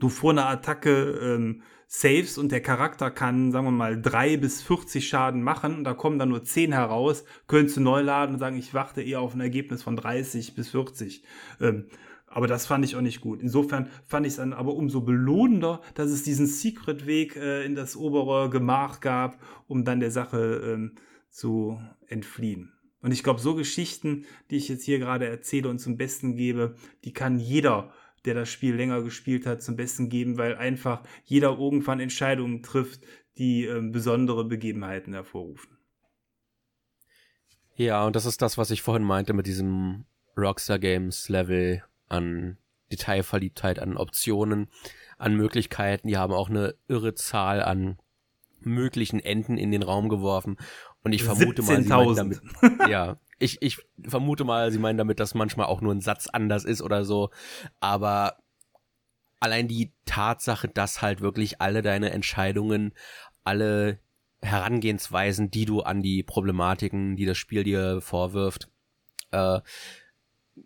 du vor einer Attacke ähm, saves und der Charakter kann, sagen wir mal, drei bis 40 Schaden machen und da kommen dann nur 10 heraus, könntest du neu laden und sagen, ich warte eher auf ein Ergebnis von 30 bis 40. Ähm, aber das fand ich auch nicht gut. Insofern fand ich es dann aber umso belohnender, dass es diesen Secret-Weg äh, in das obere Gemach gab, um dann der Sache ähm, zu entfliehen. Und ich glaube, so Geschichten, die ich jetzt hier gerade erzähle und zum Besten gebe, die kann jeder, der das Spiel länger gespielt hat, zum Besten geben, weil einfach jeder irgendwann Entscheidungen trifft, die äh, besondere Begebenheiten hervorrufen. Ja, und das ist das, was ich vorhin meinte mit diesem Rockstar Games Level an Detailverliebtheit, an Optionen, an Möglichkeiten. Die haben auch eine irre Zahl an möglichen Enden in den Raum geworfen. Und ich vermute mal, sie meinen damit, ja, ich, ich vermute mal, sie meinen damit, dass manchmal auch nur ein Satz anders ist oder so. Aber allein die Tatsache, dass halt wirklich alle deine Entscheidungen, alle Herangehensweisen, die du an die Problematiken, die das Spiel dir vorwirft, äh,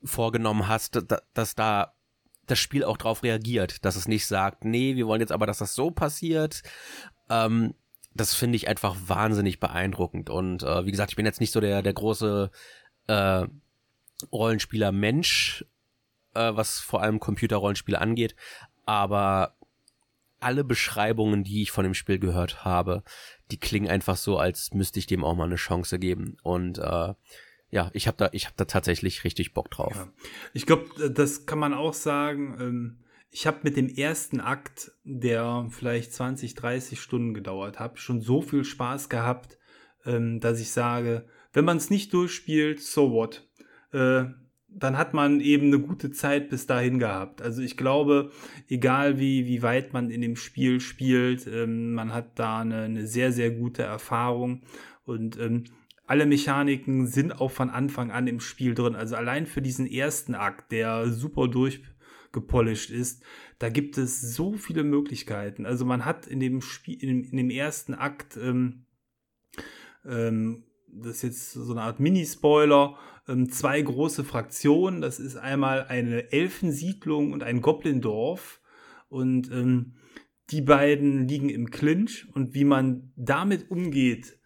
vorgenommen hast, dass, da das Spiel auch drauf reagiert, dass es nicht sagt, nee, wir wollen jetzt aber, dass das so passiert. Ähm, das finde ich einfach wahnsinnig beeindruckend. Und äh, wie gesagt, ich bin jetzt nicht so der, der große äh, Rollenspieler-Mensch, äh, was vor allem Computerrollenspiele angeht, aber alle Beschreibungen, die ich von dem Spiel gehört habe, die klingen einfach so, als müsste ich dem auch mal eine Chance geben. Und äh, ja, ich habe da, ich habe da tatsächlich richtig Bock drauf. Ja. Ich glaube, das kann man auch sagen. Ähm, ich habe mit dem ersten Akt, der vielleicht 20, 30 Stunden gedauert hat, schon so viel Spaß gehabt, ähm, dass ich sage, wenn man es nicht durchspielt, so what? Äh, dann hat man eben eine gute Zeit bis dahin gehabt. Also ich glaube, egal wie, wie weit man in dem Spiel spielt, ähm, man hat da eine, eine, sehr, sehr gute Erfahrung und ähm, alle Mechaniken sind auch von Anfang an im Spiel drin. Also allein für diesen ersten Akt, der super durchgepolished ist, da gibt es so viele Möglichkeiten. Also man hat in dem Spiel, in, in dem ersten Akt, ähm, ähm, das ist jetzt so eine Art Mini-Spoiler, ähm, zwei große Fraktionen. Das ist einmal eine Elfensiedlung und ein Goblindorf. Und ähm, die beiden liegen im Clinch. Und wie man damit umgeht,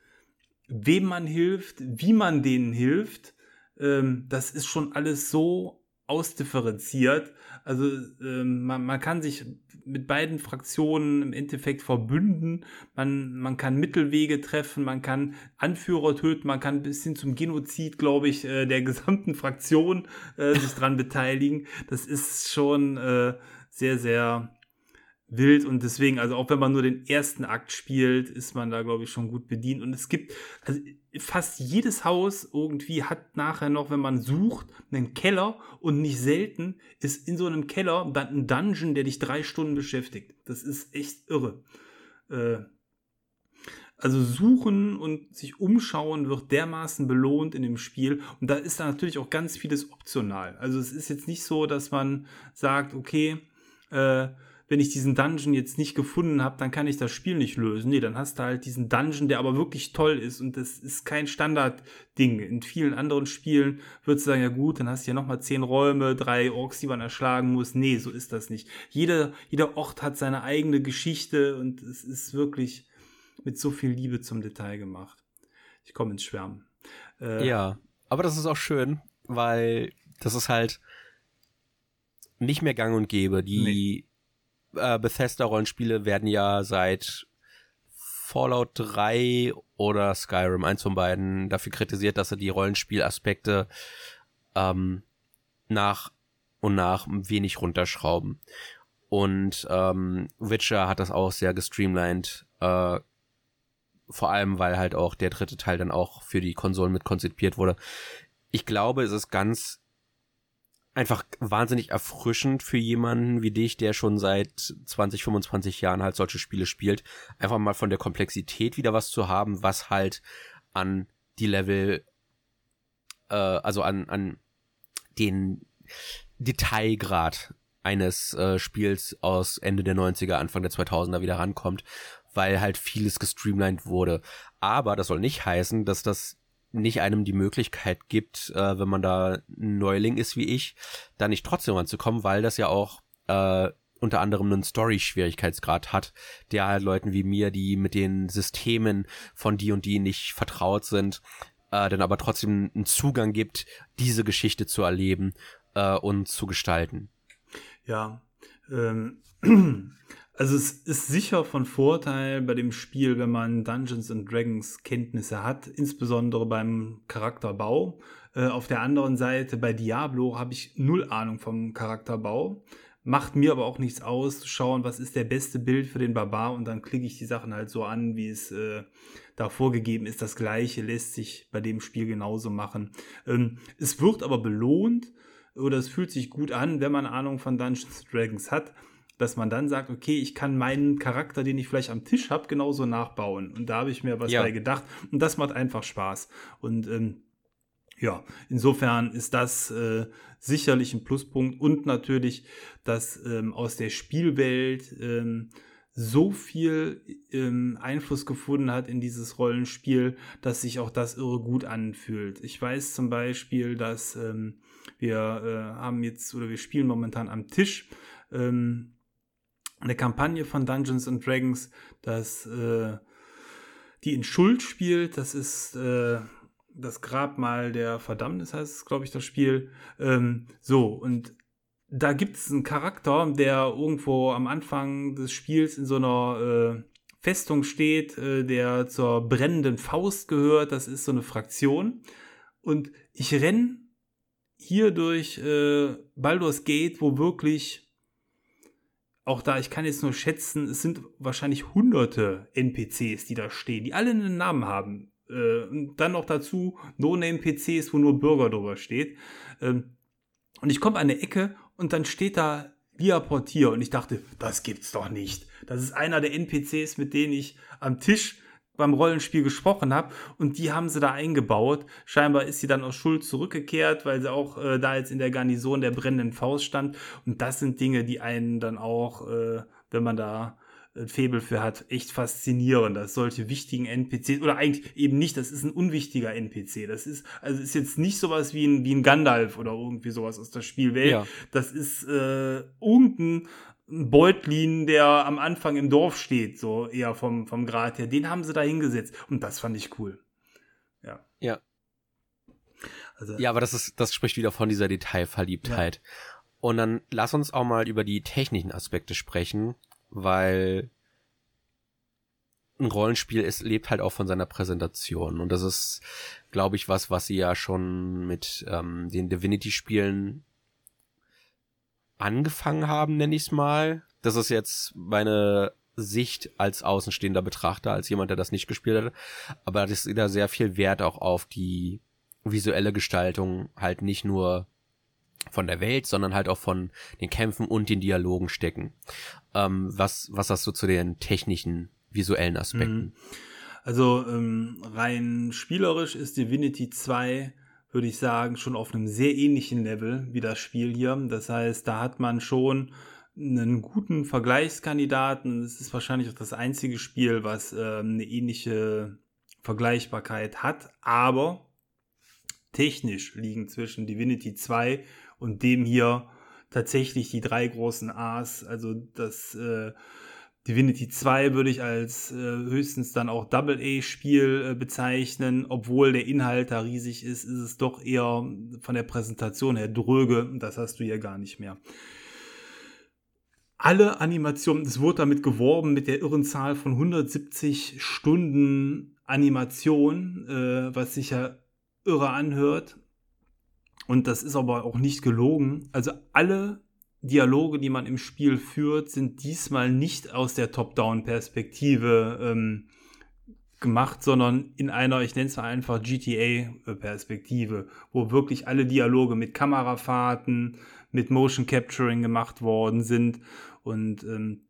wem man hilft, wie man denen hilft, ähm, das ist schon alles so ausdifferenziert. Also ähm, man, man kann sich mit beiden Fraktionen im Endeffekt verbünden. Man, man kann Mittelwege treffen, man kann Anführer töten, man kann bis hin zum Genozid, glaube ich, äh, der gesamten Fraktion äh, sich dran beteiligen. Das ist schon äh, sehr, sehr wild und deswegen, also auch wenn man nur den ersten Akt spielt, ist man da, glaube ich, schon gut bedient. Und es gibt, also fast jedes Haus irgendwie hat nachher noch, wenn man sucht, einen Keller und nicht selten ist in so einem Keller dann ein Dungeon, der dich drei Stunden beschäftigt. Das ist echt irre. Äh, also suchen und sich umschauen wird dermaßen belohnt in dem Spiel. Und da ist da natürlich auch ganz vieles optional. Also es ist jetzt nicht so, dass man sagt, okay, äh, wenn ich diesen Dungeon jetzt nicht gefunden habe, dann kann ich das Spiel nicht lösen. Nee, dann hast du halt diesen Dungeon, der aber wirklich toll ist und das ist kein Standardding. In vielen anderen Spielen würdest du sagen, ja gut, dann hast du ja nochmal zehn Räume, drei Orks, die man erschlagen muss. Nee, so ist das nicht. Jeder, jeder Ort hat seine eigene Geschichte und es ist wirklich mit so viel Liebe zum Detail gemacht. Ich komme ins Schwärmen. Äh, ja, aber das ist auch schön, weil das ist halt nicht mehr gang und gäbe. Die nee äh, Bethesda-Rollenspiele werden ja seit Fallout 3 oder Skyrim, eins von beiden, dafür kritisiert, dass sie die Rollenspielaspekte ähm, nach und nach wenig runterschrauben. Und ähm, Witcher hat das auch sehr gestreamlined, äh, vor allem weil halt auch der dritte Teil dann auch für die Konsolen mit konzipiert wurde. Ich glaube, es ist ganz einfach wahnsinnig erfrischend für jemanden wie dich, der schon seit 20, 25 Jahren halt solche Spiele spielt, einfach mal von der Komplexität wieder was zu haben, was halt an die Level, äh, also an, an den Detailgrad eines äh, Spiels aus Ende der 90er, Anfang der 2000er wieder rankommt, weil halt vieles gestreamlined wurde. Aber das soll nicht heißen, dass das nicht einem die Möglichkeit gibt, äh, wenn man da ein Neuling ist wie ich, da nicht trotzdem ranzukommen, weil das ja auch äh, unter anderem einen Story-Schwierigkeitsgrad hat, der halt Leuten wie mir, die mit den Systemen von die und die nicht vertraut sind, äh, dann aber trotzdem einen Zugang gibt, diese Geschichte zu erleben äh, und zu gestalten. Ja, ähm, Also es ist sicher von Vorteil bei dem Spiel, wenn man Dungeons and Dragons Kenntnisse hat, insbesondere beim Charakterbau. Äh, auf der anderen Seite bei Diablo habe ich null Ahnung vom Charakterbau. Macht mir aber auch nichts aus, zu schauen, was ist der beste Bild für den Barbar und dann klicke ich die Sachen halt so an, wie es äh, da vorgegeben ist. Das gleiche lässt sich bei dem Spiel genauso machen. Ähm, es wird aber belohnt oder es fühlt sich gut an, wenn man Ahnung von Dungeons Dragons hat dass man dann sagt, okay, ich kann meinen Charakter, den ich vielleicht am Tisch habe, genauso nachbauen. Und da habe ich mir was ja. bei gedacht. Und das macht einfach Spaß. Und ähm, ja, insofern ist das äh, sicherlich ein Pluspunkt und natürlich, dass ähm, aus der Spielwelt ähm, so viel ähm, Einfluss gefunden hat in dieses Rollenspiel, dass sich auch das irre gut anfühlt. Ich weiß zum Beispiel, dass ähm, wir äh, haben jetzt oder wir spielen momentan am Tisch ähm, eine Kampagne von Dungeons and Dragons, dass äh, die in Schuld spielt. Das ist äh, das Grabmal der Verdammnis, heißt glaube ich, das Spiel. Ähm, so, und da gibt es einen Charakter, der irgendwo am Anfang des Spiels in so einer äh, Festung steht, äh, der zur brennenden Faust gehört. Das ist so eine Fraktion. Und ich renn hier durch äh, Baldur's Gate, wo wirklich auch da, ich kann jetzt nur schätzen, es sind wahrscheinlich hunderte NPCs, die da stehen, die alle einen Namen haben. Äh, und dann noch dazu No-Name-PCs, wo nur Bürger drüber steht. Ähm, und ich komme an eine Ecke und dann steht da Via Portier und ich dachte, das gibt's doch nicht. Das ist einer der NPCs, mit denen ich am Tisch beim Rollenspiel gesprochen habe und die haben sie da eingebaut. Scheinbar ist sie dann aus Schuld zurückgekehrt, weil sie auch äh, da jetzt in der Garnison der brennenden Faust stand. Und das sind Dinge, die einen dann auch, äh, wenn man da ein Faible für hat, echt faszinierend, dass solche wichtigen NPCs, oder eigentlich eben nicht, das ist ein unwichtiger NPC. Das ist, also ist jetzt nicht sowas wie ein, wie ein Gandalf oder irgendwie sowas aus der Spielwelt. Ja. Das ist äh, irgendein Beutlin, der am Anfang im Dorf steht, so eher vom, vom Grad her. Den haben sie da hingesetzt. Und das fand ich cool. Ja. Ja. Also, ja, aber das ist, das spricht wieder von dieser Detailverliebtheit. Ja. Und dann lass uns auch mal über die technischen Aspekte sprechen weil ein Rollenspiel ist, lebt halt auch von seiner Präsentation. Und das ist, glaube ich, was, was sie ja schon mit ähm, den Divinity-Spielen angefangen haben, nenne ich es mal. Das ist jetzt meine Sicht als außenstehender Betrachter, als jemand, der das nicht gespielt hat. Aber das ist da sehr viel Wert auch auf die visuelle Gestaltung, halt nicht nur von der Welt, sondern halt auch von den Kämpfen und den Dialogen stecken. Ähm, was, was hast du zu den technischen, visuellen Aspekten? Mhm. Also ähm, rein spielerisch ist Divinity 2, würde ich sagen, schon auf einem sehr ähnlichen Level wie das Spiel hier. Das heißt, da hat man schon einen guten Vergleichskandidaten. Es ist wahrscheinlich auch das einzige Spiel, was äh, eine ähnliche Vergleichbarkeit hat. Aber technisch liegen zwischen Divinity 2 und dem hier tatsächlich die drei großen A's, also das äh, Divinity 2 würde ich als äh, höchstens dann auch Double-A-Spiel äh, bezeichnen. Obwohl der Inhalt da riesig ist, ist es doch eher von der Präsentation her dröge. Das hast du hier gar nicht mehr. Alle Animationen, es wurde damit geworben mit der irren Zahl von 170 Stunden Animation, äh, was sich ja irre anhört. Und das ist aber auch nicht gelogen. Also alle Dialoge, die man im Spiel führt, sind diesmal nicht aus der Top-Down-Perspektive ähm, gemacht, sondern in einer, ich nenne es mal einfach GTA-Perspektive, wo wirklich alle Dialoge mit Kamerafahrten, mit Motion Capturing gemacht worden sind. Und ähm,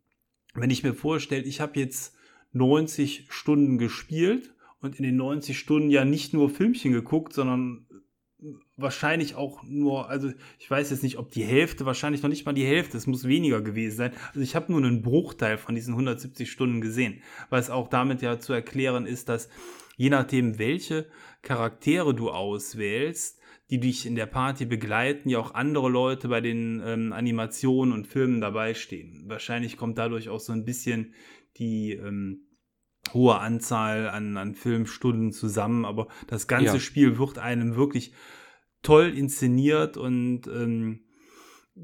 wenn ich mir vorstelle, ich habe jetzt 90 Stunden gespielt und in den 90 Stunden ja nicht nur Filmchen geguckt, sondern wahrscheinlich auch nur, also ich weiß jetzt nicht, ob die Hälfte, wahrscheinlich noch nicht mal die Hälfte, es muss weniger gewesen sein. Also ich habe nur einen Bruchteil von diesen 170 Stunden gesehen, es auch damit ja zu erklären ist, dass je nachdem, welche Charaktere du auswählst, die dich in der Party begleiten, ja auch andere Leute bei den ähm, Animationen und Filmen dabei stehen. Wahrscheinlich kommt dadurch auch so ein bisschen die ähm, hohe Anzahl an, an Filmstunden zusammen, aber das ganze ja. Spiel wird einem wirklich toll inszeniert und ähm,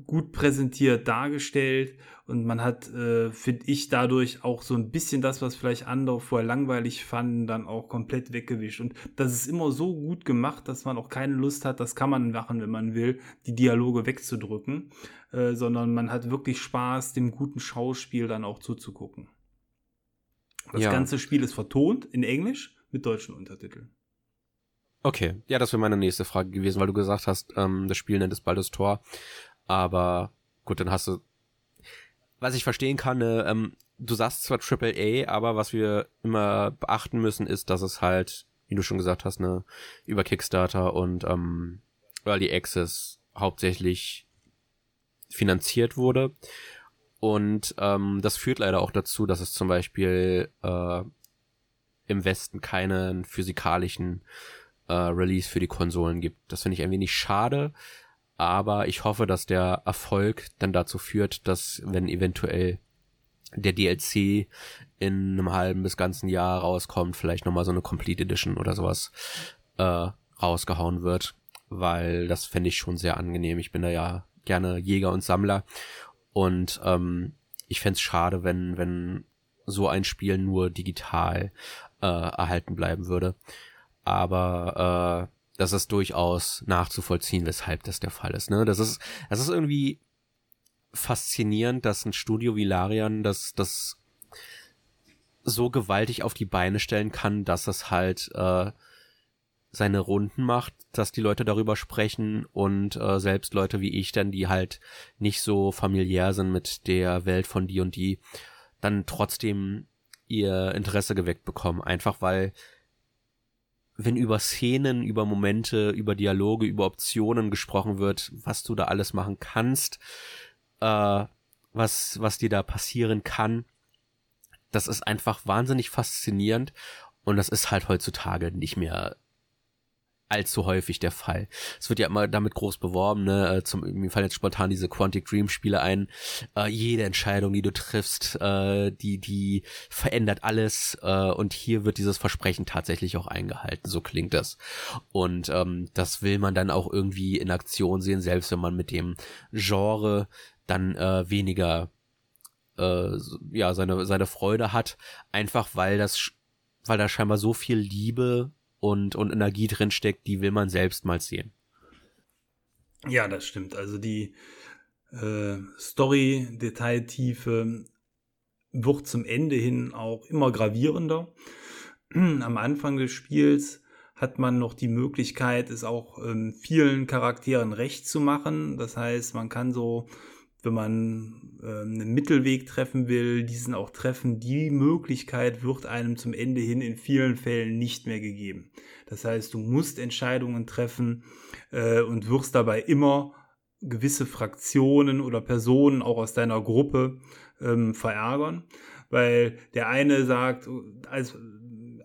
gut präsentiert dargestellt und man hat, äh, finde ich, dadurch auch so ein bisschen das, was vielleicht andere vorher langweilig fanden, dann auch komplett weggewischt. Und das ist immer so gut gemacht, dass man auch keine Lust hat, das kann man machen, wenn man will, die Dialoge wegzudrücken, äh, sondern man hat wirklich Spaß, dem guten Schauspiel dann auch zuzugucken. Das ja. ganze Spiel ist vertont in Englisch mit deutschen Untertiteln. Okay, ja, das wäre meine nächste Frage gewesen, weil du gesagt hast, ähm, das Spiel nennt es bald das Tor. Aber gut, dann hast du. Was ich verstehen kann, äh, ähm, du sagst zwar Triple A, aber was wir immer beachten müssen, ist, dass es halt wie du schon gesagt hast, ne, über Kickstarter und ähm, Early Access hauptsächlich finanziert wurde. Und ähm, das führt leider auch dazu, dass es zum Beispiel äh, im Westen keinen physikalischen äh, Release für die Konsolen gibt. Das finde ich ein wenig schade, aber ich hoffe, dass der Erfolg dann dazu führt, dass wenn eventuell der DLC in einem halben bis ganzen Jahr rauskommt, vielleicht nochmal so eine Complete Edition oder sowas äh, rausgehauen wird, weil das fände ich schon sehr angenehm. Ich bin da ja gerne Jäger und Sammler und ähm, ich fände schade, wenn, wenn so ein Spiel nur digital äh, erhalten bleiben würde. Aber äh, das ist durchaus nachzuvollziehen, weshalb das der Fall ist. Ne? Das ist, das ist irgendwie faszinierend, dass ein Studio wie Larian das, das so gewaltig auf die Beine stellen kann, dass es halt äh, seine Runden macht, dass die Leute darüber sprechen und äh, selbst Leute wie ich dann, die halt nicht so familiär sind mit der Welt von die und die, dann trotzdem ihr Interesse geweckt bekommen. Einfach weil, wenn über Szenen, über Momente, über Dialoge, über Optionen gesprochen wird, was du da alles machen kannst, äh, was, was dir da passieren kann, das ist einfach wahnsinnig faszinierend und das ist halt heutzutage nicht mehr allzu häufig der Fall. Es wird ja immer damit groß beworben, ne, äh, zum, mir fallen jetzt spontan diese Quantic Dream Spiele ein, äh, jede Entscheidung, die du triffst, äh, die, die verändert alles, äh, und hier wird dieses Versprechen tatsächlich auch eingehalten, so klingt das. Und, ähm, das will man dann auch irgendwie in Aktion sehen, selbst wenn man mit dem Genre dann, äh, weniger, äh, ja, seine, seine Freude hat, einfach weil das, weil da scheinbar so viel Liebe und, und Energie drin steckt, die will man selbst mal sehen. Ja, das stimmt. Also die äh, Story-Detailtiefe wird zum Ende hin auch immer gravierender. Am Anfang des Spiels hat man noch die Möglichkeit, es auch ähm, vielen Charakteren recht zu machen. Das heißt, man kann so wenn man äh, einen Mittelweg treffen will, diesen auch treffen. Die Möglichkeit wird einem zum Ende hin in vielen Fällen nicht mehr gegeben. Das heißt, du musst Entscheidungen treffen äh, und wirst dabei immer gewisse Fraktionen oder Personen auch aus deiner Gruppe ähm, verärgern, weil der eine sagt, als,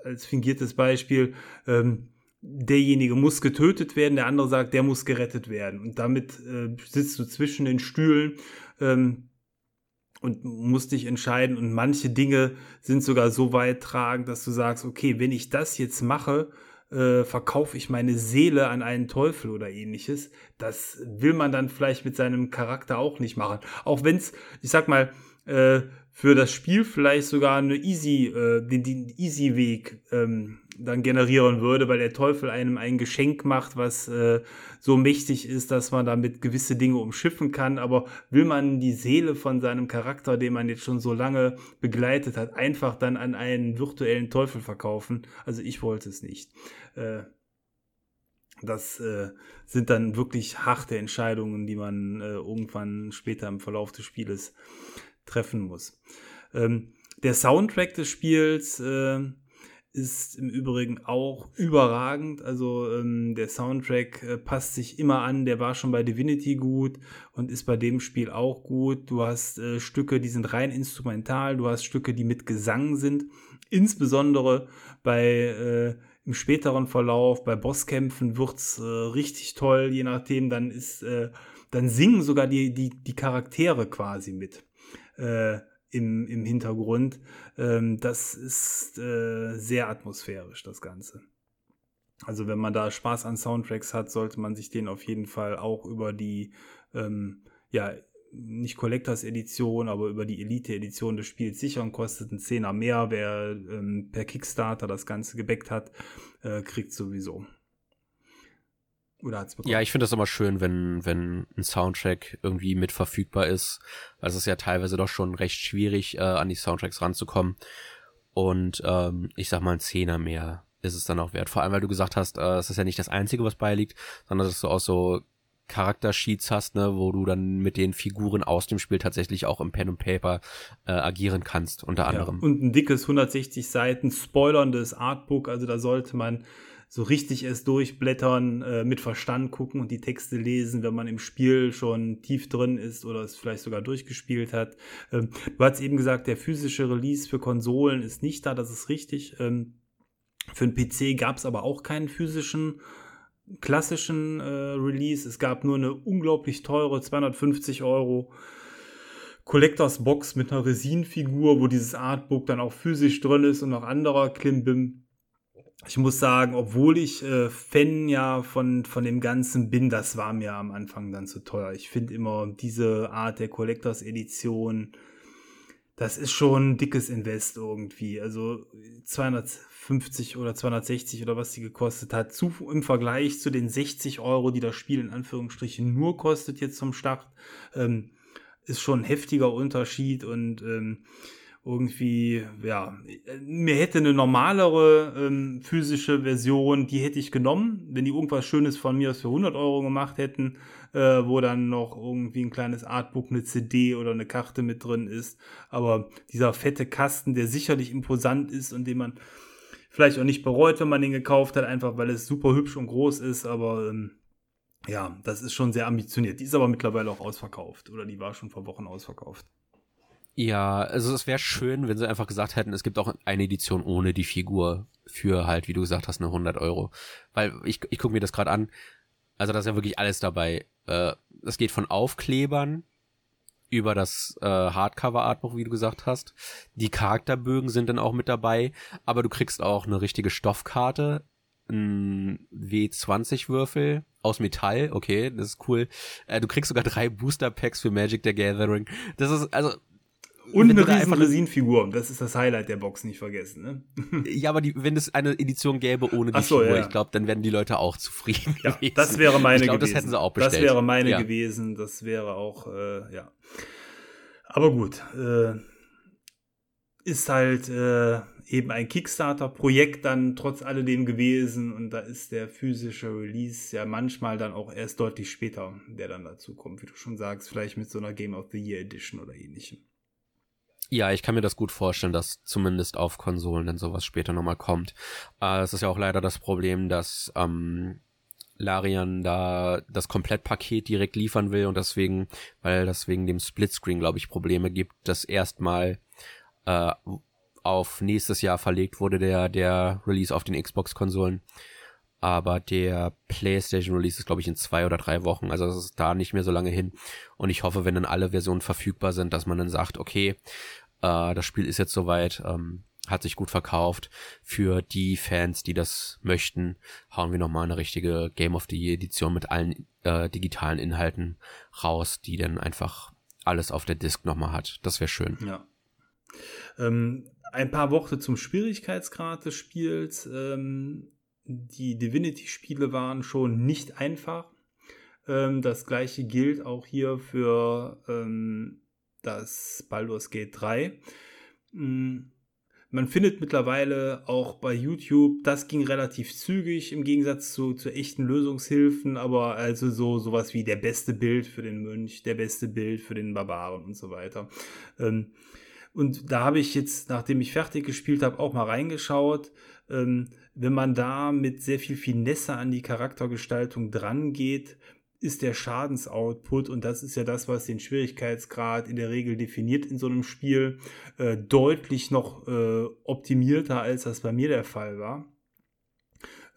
als fingiertes Beispiel, ähm, derjenige muss getötet werden, der andere sagt, der muss gerettet werden. Und damit äh, sitzt du zwischen den Stühlen ähm, und musst dich entscheiden. Und manche Dinge sind sogar so weit tragend, dass du sagst, okay, wenn ich das jetzt mache, äh, verkaufe ich meine Seele an einen Teufel oder ähnliches. Das will man dann vielleicht mit seinem Charakter auch nicht machen. Auch wenn es, ich sag mal, äh, für das Spiel vielleicht sogar eine easy, äh, den, den easy Weg ähm, dann generieren würde, weil der Teufel einem ein Geschenk macht, was äh, so mächtig ist, dass man damit gewisse Dinge umschiffen kann. Aber will man die Seele von seinem Charakter, den man jetzt schon so lange begleitet hat, einfach dann an einen virtuellen Teufel verkaufen? Also ich wollte es nicht. Äh, das äh, sind dann wirklich harte Entscheidungen, die man äh, irgendwann später im Verlauf des Spieles treffen muss. Ähm, der Soundtrack des Spiels äh, ist im Übrigen auch überragend. Also ähm, der Soundtrack äh, passt sich immer an. Der war schon bei Divinity gut und ist bei dem Spiel auch gut. Du hast äh, Stücke, die sind rein instrumental. Du hast Stücke, die mit Gesang sind. Insbesondere bei äh, im späteren Verlauf, bei Bosskämpfen wird's äh, richtig toll. Je nachdem, dann ist, äh, dann singen sogar die die die Charaktere quasi mit. Äh, im, im Hintergrund. Ähm, das ist äh, sehr atmosphärisch, das Ganze. Also wenn man da Spaß an Soundtracks hat, sollte man sich den auf jeden Fall auch über die, ähm, ja, nicht Collectors Edition, aber über die Elite Edition des Spiels sichern. Kostet ein Zehner mehr. Wer ähm, per Kickstarter das Ganze gebackt hat, äh, kriegt sowieso. Oder hat's bekommen? Ja, ich finde das immer schön, wenn, wenn ein Soundtrack irgendwie mit verfügbar ist. Weil es ist ja teilweise doch schon recht schwierig, äh, an die Soundtracks ranzukommen. Und ähm, ich sag mal, ein Zehner mehr ist es dann auch wert. Vor allem, weil du gesagt hast, äh, es ist ja nicht das Einzige, was beiliegt, sondern dass du auch so Charaktersheets hast, ne, wo du dann mit den Figuren aus dem Spiel tatsächlich auch im Pen und Paper äh, agieren kannst, unter anderem. Ja, und ein dickes 160 Seiten spoilerndes Artbook, also da sollte man so richtig es durchblättern, äh, mit Verstand gucken und die Texte lesen, wenn man im Spiel schon tief drin ist oder es vielleicht sogar durchgespielt hat. Ähm, du hast eben gesagt, der physische Release für Konsolen ist nicht da, das ist richtig. Ähm, für den PC gab es aber auch keinen physischen klassischen äh, Release. Es gab nur eine unglaublich teure 250 Euro Collectors Box mit einer Resinfigur, wo dieses Artbook dann auch physisch drin ist und noch anderer Klimbim ich muss sagen, obwohl ich äh, Fan ja von, von dem Ganzen bin, das war mir am Anfang dann zu teuer. Ich finde immer diese Art der Collectors Edition, das ist schon ein dickes Invest irgendwie. Also 250 oder 260 oder was die gekostet hat, zu, im Vergleich zu den 60 Euro, die das Spiel in Anführungsstrichen nur kostet jetzt zum Start, ähm, ist schon ein heftiger Unterschied und ähm, irgendwie, ja, mir hätte eine normalere ähm, physische Version, die hätte ich genommen, wenn die irgendwas Schönes von mir aus für 100 Euro gemacht hätten, äh, wo dann noch irgendwie ein kleines Artbook, eine CD oder eine Karte mit drin ist. Aber dieser fette Kasten, der sicherlich imposant ist und den man vielleicht auch nicht bereut, wenn man den gekauft hat, einfach weil es super hübsch und groß ist, aber ähm, ja, das ist schon sehr ambitioniert. Die ist aber mittlerweile auch ausverkauft oder die war schon vor Wochen ausverkauft. Ja, also es wäre schön, wenn sie einfach gesagt hätten, es gibt auch eine Edition ohne die Figur für halt, wie du gesagt hast, eine 100 Euro. Weil ich, ich gucke mir das gerade an. Also da ist ja wirklich alles dabei. Äh, das geht von Aufklebern über das äh, Hardcover-Artbuch, wie du gesagt hast. Die Charakterbögen sind dann auch mit dabei, aber du kriegst auch eine richtige Stoffkarte, ein W20-Würfel aus Metall, okay, das ist cool. Äh, du kriegst sogar drei Booster-Packs für Magic the Gathering. Das ist, also, und eine riesen Resinfigur. Das ist das Highlight der Box, nicht vergessen. Ne? Ja, aber die, wenn es eine Edition gäbe ohne die so, Figur, ja. ich glaube, dann wären die Leute auch zufrieden. Ja, gewesen. das wäre meine ich glaub, gewesen. Das hätten sie auch bestellt. Das wäre meine ja. gewesen. Das wäre auch, äh, ja. Aber gut, äh, ist halt äh, eben ein Kickstarter-Projekt dann trotz alledem gewesen und da ist der physische Release ja manchmal dann auch erst deutlich später, der dann dazu kommt, wie du schon sagst, vielleicht mit so einer Game of the Year Edition oder ähnlichem. Ja, ich kann mir das gut vorstellen, dass zumindest auf Konsolen dann sowas später nochmal kommt. Äh, es ist ja auch leider das Problem, dass ähm, Larian da das Komplettpaket direkt liefern will und deswegen, weil das wegen dem Splitscreen, glaube ich, Probleme gibt, dass erstmal äh, auf nächstes Jahr verlegt wurde, der, der Release auf den Xbox-Konsolen. Aber der PlayStation Release ist, glaube ich, in zwei oder drei Wochen. Also das ist da nicht mehr so lange hin. Und ich hoffe, wenn dann alle Versionen verfügbar sind, dass man dann sagt, okay, äh, das Spiel ist jetzt soweit, ähm, hat sich gut verkauft. Für die Fans, die das möchten, hauen wir nochmal eine richtige Game of the Year Edition mit allen äh, digitalen Inhalten raus, die dann einfach alles auf der Disk nochmal hat. Das wäre schön. Ja. Ähm, ein paar Worte zum Schwierigkeitsgrad des Spiels. Ähm, die Divinity-Spiele waren schon nicht einfach. Ähm, das gleiche gilt auch hier für ähm, das Baldur's Gate 3. Mm, man findet mittlerweile auch bei YouTube, das ging relativ zügig im Gegensatz zu, zu echten Lösungshilfen, aber also so sowas wie der beste Bild für den Mönch, der beste Bild für den Barbaren und so weiter. Ähm, und da habe ich jetzt, nachdem ich fertig gespielt habe, auch mal reingeschaut. Wenn man da mit sehr viel Finesse an die Charaktergestaltung dran geht, ist der Schadensoutput, und das ist ja das, was den Schwierigkeitsgrad in der Regel definiert in so einem Spiel, äh, deutlich noch äh, optimierter, als das bei mir der Fall war.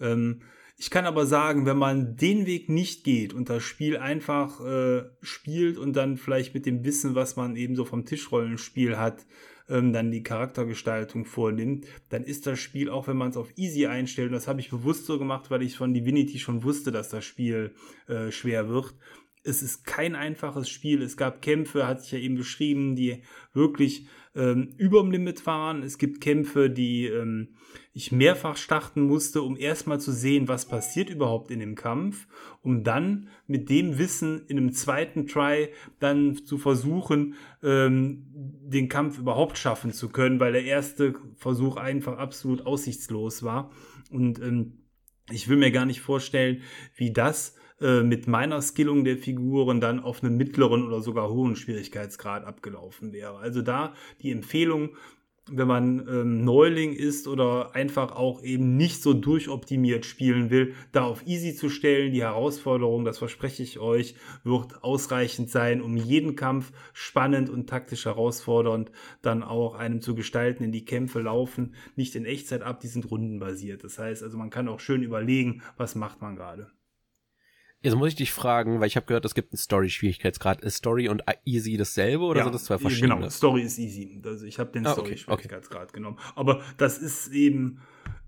Ähm, ich kann aber sagen, wenn man den Weg nicht geht und das Spiel einfach äh, spielt und dann vielleicht mit dem Wissen, was man eben so vom Tischrollenspiel hat, ähm, dann die Charaktergestaltung vornimmt, dann ist das Spiel, auch wenn man es auf easy einstellt, und das habe ich bewusst so gemacht, weil ich von Divinity schon wusste, dass das Spiel äh, schwer wird. Es ist kein einfaches Spiel. Es gab Kämpfe, hatte ich ja eben beschrieben, die wirklich ähm, überm Limit waren. Es gibt Kämpfe, die ähm, ich mehrfach starten musste, um erstmal zu sehen, was passiert überhaupt in dem Kampf, um dann mit dem Wissen in einem zweiten Try dann zu versuchen, ähm, den Kampf überhaupt schaffen zu können, weil der erste Versuch einfach absolut aussichtslos war. Und ähm, ich will mir gar nicht vorstellen, wie das äh, mit meiner Skillung der Figuren dann auf einem mittleren oder sogar hohen Schwierigkeitsgrad abgelaufen wäre. Also da die Empfehlung, wenn man ähm, Neuling ist oder einfach auch eben nicht so durchoptimiert spielen will, da auf easy zu stellen. Die Herausforderung, das verspreche ich euch, wird ausreichend sein, um jeden Kampf spannend und taktisch herausfordernd dann auch einem zu gestalten, in die Kämpfe laufen, nicht in Echtzeit ab, die sind rundenbasiert. Das heißt also, man kann auch schön überlegen, was macht man gerade. Jetzt muss ich dich fragen, weil ich habe gehört, es gibt einen Story-Schwierigkeitsgrad. Ist Story und Easy dasselbe oder ja, sind das zwei verschiedene? Genau, Story ist Easy. Also ich habe den ah, Story-Schwierigkeitsgrad okay, genommen. Aber das ist eben,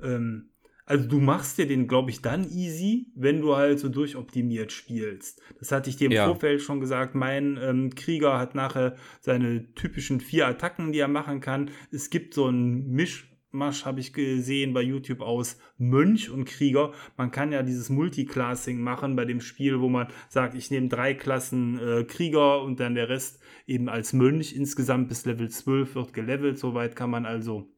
ähm, also du machst dir den, glaube ich, dann easy, wenn du halt so durchoptimiert spielst. Das hatte ich dir im ja. Vorfeld schon gesagt. Mein ähm, Krieger hat nachher seine typischen vier Attacken, die er machen kann. Es gibt so einen Misch Masch habe ich gesehen bei YouTube aus Mönch und Krieger. Man kann ja dieses Multiclassing machen bei dem Spiel, wo man sagt, ich nehme drei Klassen äh, Krieger und dann der Rest eben als Mönch. Insgesamt bis Level 12 wird gelevelt. Soweit kann man also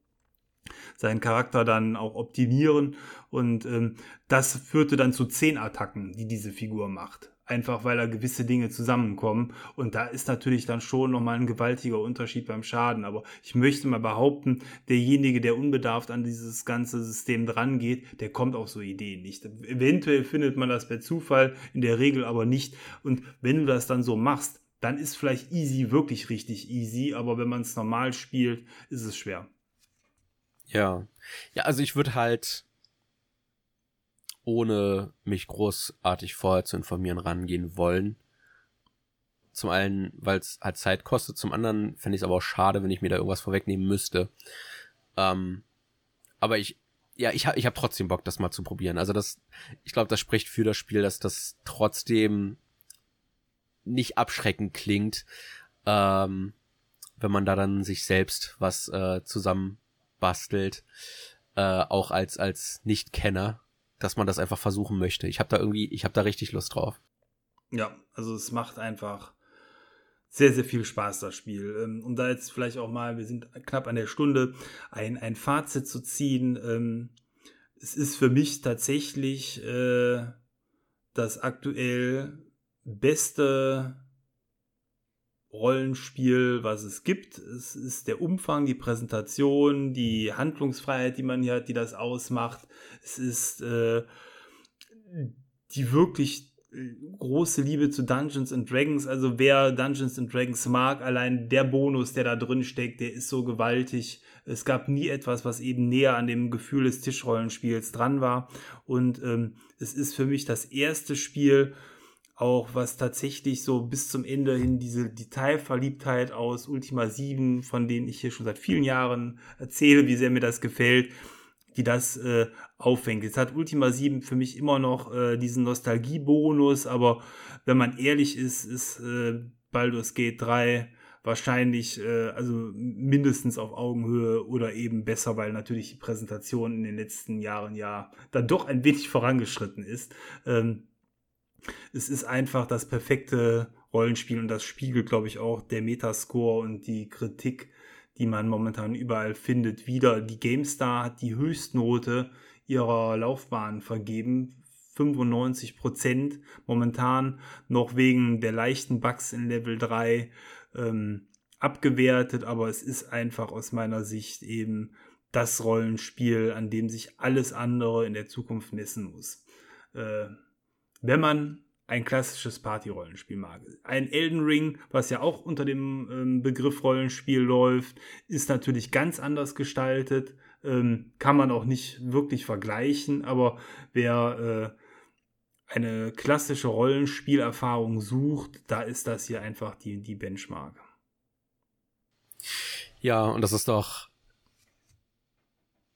seinen Charakter dann auch optimieren. Und ähm, das führte dann zu zehn Attacken, die diese Figur macht einfach weil da gewisse Dinge zusammenkommen. Und da ist natürlich dann schon nochmal ein gewaltiger Unterschied beim Schaden. Aber ich möchte mal behaupten, derjenige, der unbedarft an dieses ganze System drangeht, der kommt auf so Ideen nicht. Eventuell findet man das per Zufall, in der Regel aber nicht. Und wenn du das dann so machst, dann ist vielleicht easy wirklich richtig easy, aber wenn man es normal spielt, ist es schwer. Ja. Ja, also ich würde halt ohne mich großartig vorher zu informieren rangehen wollen. Zum einen, weil es halt Zeit kostet, zum anderen fände ich es aber auch schade, wenn ich mir da irgendwas vorwegnehmen müsste. Ähm, aber ich, ja, ich, ich habe trotzdem Bock, das mal zu probieren. Also das, ich glaube, das spricht für das Spiel, dass das trotzdem nicht abschreckend klingt, ähm, wenn man da dann sich selbst was äh, zusammen bastelt, äh, auch als als Nicht-Kenner dass man das einfach versuchen möchte. Ich habe da irgendwie, ich habe da richtig Lust drauf. Ja, also es macht einfach sehr, sehr viel Spaß, das Spiel. Ähm, um da jetzt vielleicht auch mal, wir sind knapp an der Stunde, ein, ein Fazit zu ziehen. Ähm, es ist für mich tatsächlich äh, das aktuell beste Rollenspiel, was es gibt. Es ist der Umfang, die Präsentation, die Handlungsfreiheit, die man hier hat, die das ausmacht. Es ist äh, die wirklich äh, große Liebe zu Dungeons and Dragons. Also wer Dungeons and Dragons mag, allein der Bonus, der da drin steckt, der ist so gewaltig. Es gab nie etwas, was eben näher an dem Gefühl des Tischrollenspiels dran war. Und ähm, es ist für mich das erste Spiel, auch was tatsächlich so bis zum Ende hin diese Detailverliebtheit aus Ultima 7, von denen ich hier schon seit vielen Jahren erzähle, wie sehr mir das gefällt, die das äh, auffängt. Jetzt hat Ultima 7 für mich immer noch äh, diesen Nostalgiebonus, aber wenn man ehrlich ist, ist äh, Baldur's Gate 3 wahrscheinlich äh, also mindestens auf Augenhöhe oder eben besser, weil natürlich die Präsentation in den letzten Jahren ja dann doch ein wenig vorangeschritten ist. Ähm, es ist einfach das perfekte Rollenspiel und das spiegelt, glaube ich, auch der Metascore und die Kritik, die man momentan überall findet, wieder. Die GameStar hat die Höchstnote ihrer Laufbahn vergeben. 95 Prozent momentan noch wegen der leichten Bugs in Level 3 ähm, abgewertet, aber es ist einfach aus meiner Sicht eben das Rollenspiel, an dem sich alles andere in der Zukunft messen muss. Äh, wenn man ein klassisches Party-Rollenspiel mag. Ein Elden Ring, was ja auch unter dem ähm, Begriff Rollenspiel läuft, ist natürlich ganz anders gestaltet. Ähm, kann man auch nicht wirklich vergleichen, aber wer äh, eine klassische Rollenspielerfahrung sucht, da ist das hier einfach die, die Benchmark. Ja, und das ist doch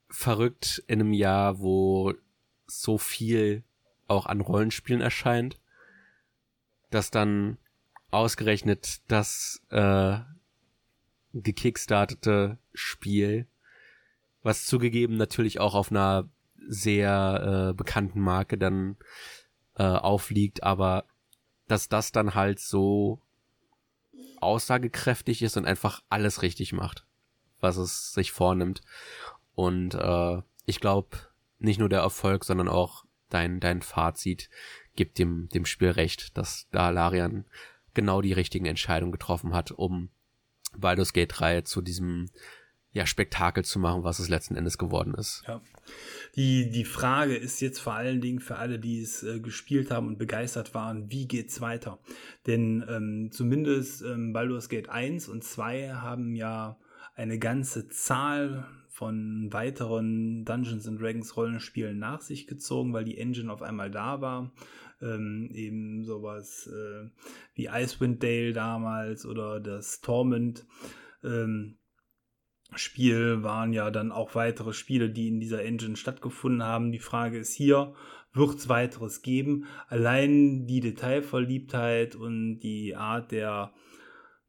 verrückt in einem Jahr, wo so viel auch an Rollenspielen erscheint, dass dann ausgerechnet das äh, gekickstartete Spiel, was zugegeben natürlich auch auf einer sehr äh, bekannten Marke dann äh, aufliegt, aber dass das dann halt so aussagekräftig ist und einfach alles richtig macht, was es sich vornimmt. Und äh, ich glaube, nicht nur der Erfolg, sondern auch dein, dein Fazit gibt dem, dem Spiel recht, dass da Larian genau die richtigen Entscheidungen getroffen hat, um Baldur's Gate 3 zu diesem ja, Spektakel zu machen, was es letzten Endes geworden ist. Ja. Die, die Frage ist jetzt vor allen Dingen für alle, die es äh, gespielt haben und begeistert waren, wie geht's weiter? Denn ähm, zumindest ähm, Baldur's Gate 1 und 2 haben ja eine ganze Zahl von weiteren Dungeons and Dragons Rollenspielen nach sich gezogen, weil die Engine auf einmal da war. Ähm, eben sowas äh, wie Icewind Dale damals oder das Torment. Ähm, Spiel waren ja dann auch weitere Spiele, die in dieser Engine stattgefunden haben. Die Frage ist hier, wird es weiteres geben? Allein die Detailverliebtheit und die Art der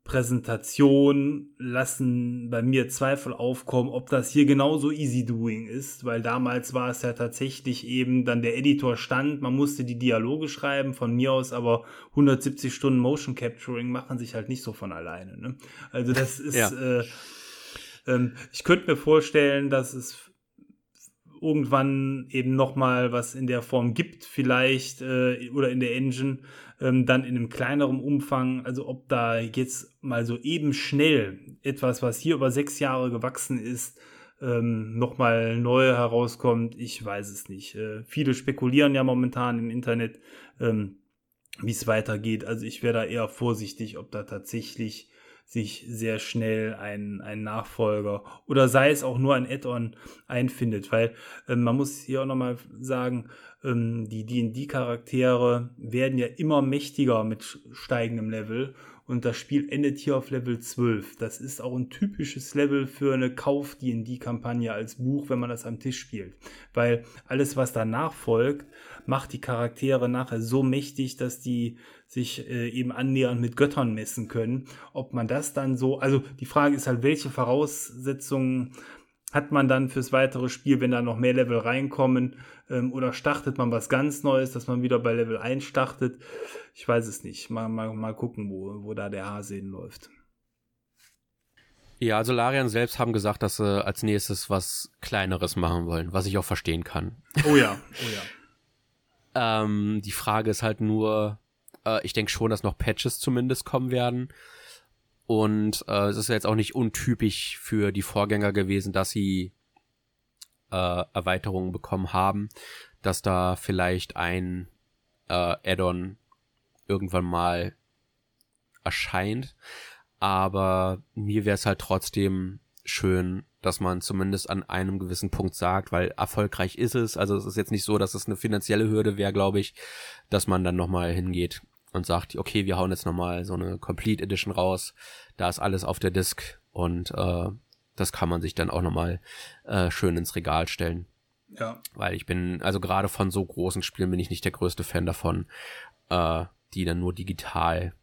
Präsentation lassen bei mir Zweifel aufkommen, ob das hier genauso easy doing ist, weil damals war es ja tatsächlich eben dann der Editor stand, man musste die Dialoge schreiben, von mir aus aber 170 Stunden Motion Capturing machen sich halt nicht so von alleine. Ne? Also das ist, ja. äh, ähm, ich könnte mir vorstellen, dass es irgendwann eben nochmal was in der Form gibt, vielleicht, äh, oder in der Engine, ähm, dann in einem kleineren Umfang, also ob da jetzt mal so eben schnell etwas, was hier über sechs Jahre gewachsen ist, ähm, nochmal neu herauskommt, ich weiß es nicht. Äh, viele spekulieren ja momentan im Internet, ähm, wie es weitergeht. Also ich wäre da eher vorsichtig, ob da tatsächlich sich sehr schnell ein, ein Nachfolger oder sei es auch nur ein Add-on einfindet, weil äh, man muss hier auch nochmal sagen, ähm, die D&D-Charaktere werden ja immer mächtiger mit steigendem Level und das Spiel endet hier auf Level 12. Das ist auch ein typisches Level für eine Kauf-D&D-Kampagne als Buch, wenn man das am Tisch spielt. Weil alles, was danach folgt, macht die Charaktere nachher so mächtig, dass die sich äh, eben annähernd mit Göttern messen können. Ob man das dann so, also die Frage ist halt, welche Voraussetzungen hat man dann fürs weitere Spiel, wenn da noch mehr Level reinkommen? Ähm, oder startet man was ganz Neues, dass man wieder bei Level 1 startet? Ich weiß es nicht. Mal, mal, mal gucken, wo, wo da der Hase hinläuft. Ja, also Larian selbst haben gesagt, dass sie als nächstes was Kleineres machen wollen, was ich auch verstehen kann. Oh ja, oh ja. ähm, die Frage ist halt nur, äh, ich denke schon, dass noch Patches zumindest kommen werden. Und äh, es ist jetzt auch nicht untypisch für die Vorgänger gewesen, dass sie äh, Erweiterungen bekommen haben, dass da vielleicht ein äh, Add-on irgendwann mal erscheint. Aber mir wäre es halt trotzdem schön, dass man zumindest an einem gewissen Punkt sagt, weil erfolgreich ist es. Also es ist jetzt nicht so, dass es eine finanzielle Hürde wäre, glaube ich, dass man dann nochmal hingeht und sagt, okay, wir hauen jetzt nochmal so eine Complete Edition raus. Da ist alles auf der Disk und äh, das kann man sich dann auch nochmal äh, schön ins Regal stellen. Ja. Weil ich bin, also gerade von so großen Spielen bin ich nicht der größte Fan davon, äh, die dann nur digital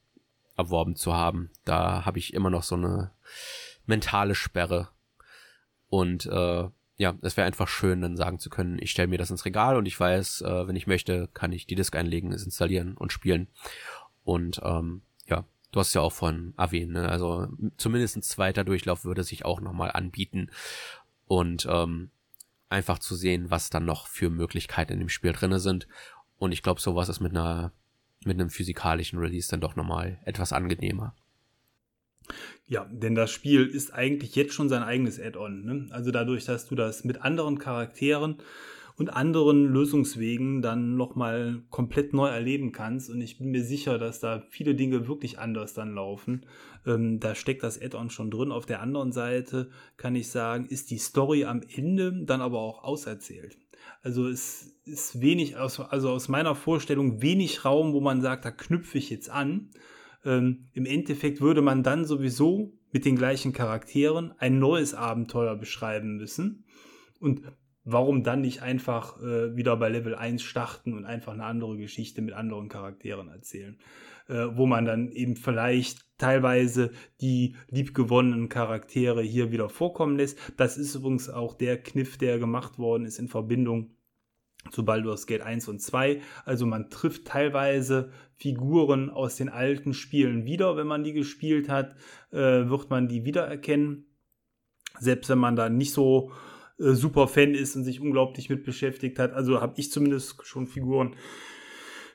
erworben zu haben. Da habe ich immer noch so eine mentale Sperre. Und äh, ja, es wäre einfach schön, dann sagen zu können, ich stelle mir das ins Regal und ich weiß, äh, wenn ich möchte, kann ich die Disk einlegen, es installieren und spielen. Und ähm, ja, du hast ja auch von erwähnt, ne? also zumindest ein zweiter Durchlauf würde sich auch nochmal anbieten. Und ähm, einfach zu sehen, was dann noch für Möglichkeiten in dem Spiel drinne sind. Und ich glaube, sowas ist mit einer mit einem physikalischen Release dann doch nochmal etwas angenehmer. Ja, denn das Spiel ist eigentlich jetzt schon sein eigenes Add-on. Ne? Also dadurch, dass du das mit anderen Charakteren und anderen Lösungswegen dann nochmal komplett neu erleben kannst. Und ich bin mir sicher, dass da viele Dinge wirklich anders dann laufen. Ähm, da steckt das Add-on schon drin. Auf der anderen Seite kann ich sagen, ist die Story am Ende dann aber auch auserzählt. Also es ist wenig, also aus meiner Vorstellung wenig Raum, wo man sagt, da knüpfe ich jetzt an, ähm, Im Endeffekt würde man dann sowieso mit den gleichen Charakteren ein neues Abenteuer beschreiben müssen. Und warum dann nicht einfach äh, wieder bei Level 1 starten und einfach eine andere Geschichte mit anderen Charakteren erzählen? Äh, wo man dann eben vielleicht teilweise die liebgewonnenen Charaktere hier wieder vorkommen lässt. Das ist übrigens auch der Kniff, der gemacht worden ist in Verbindung zu Baldur's Gate 1 und 2. Also man trifft teilweise Figuren aus den alten Spielen wieder, wenn man die gespielt hat, äh, wird man die wiedererkennen. Selbst wenn man da nicht so äh, super Fan ist und sich unglaublich mit beschäftigt hat. Also habe ich zumindest schon Figuren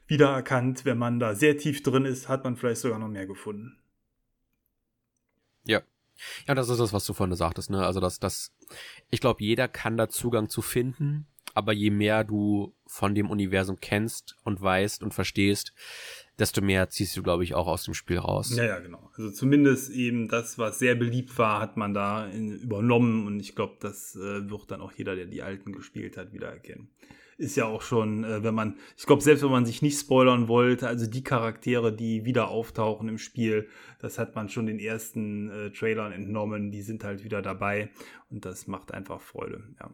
wiedererkannt. Wenn man da sehr tief drin ist, hat man vielleicht sogar noch mehr gefunden. Ja. Ja, das ist das, was du vorhin sagtest, ne? Also, dass das, ich glaube, jeder kann da Zugang zu finden, aber je mehr du von dem Universum kennst und weißt und verstehst, desto mehr ziehst du, glaube ich, auch aus dem Spiel raus. Ja, ja, genau. Also zumindest eben das, was sehr beliebt war, hat man da in, übernommen und ich glaube, das äh, wird dann auch jeder, der die alten gespielt hat, wiedererkennen ist ja auch schon, äh, wenn man, ich glaube, selbst wenn man sich nicht spoilern wollte, also die Charaktere, die wieder auftauchen im Spiel, das hat man schon den ersten äh, Trailern entnommen, die sind halt wieder dabei und das macht einfach Freude, ja.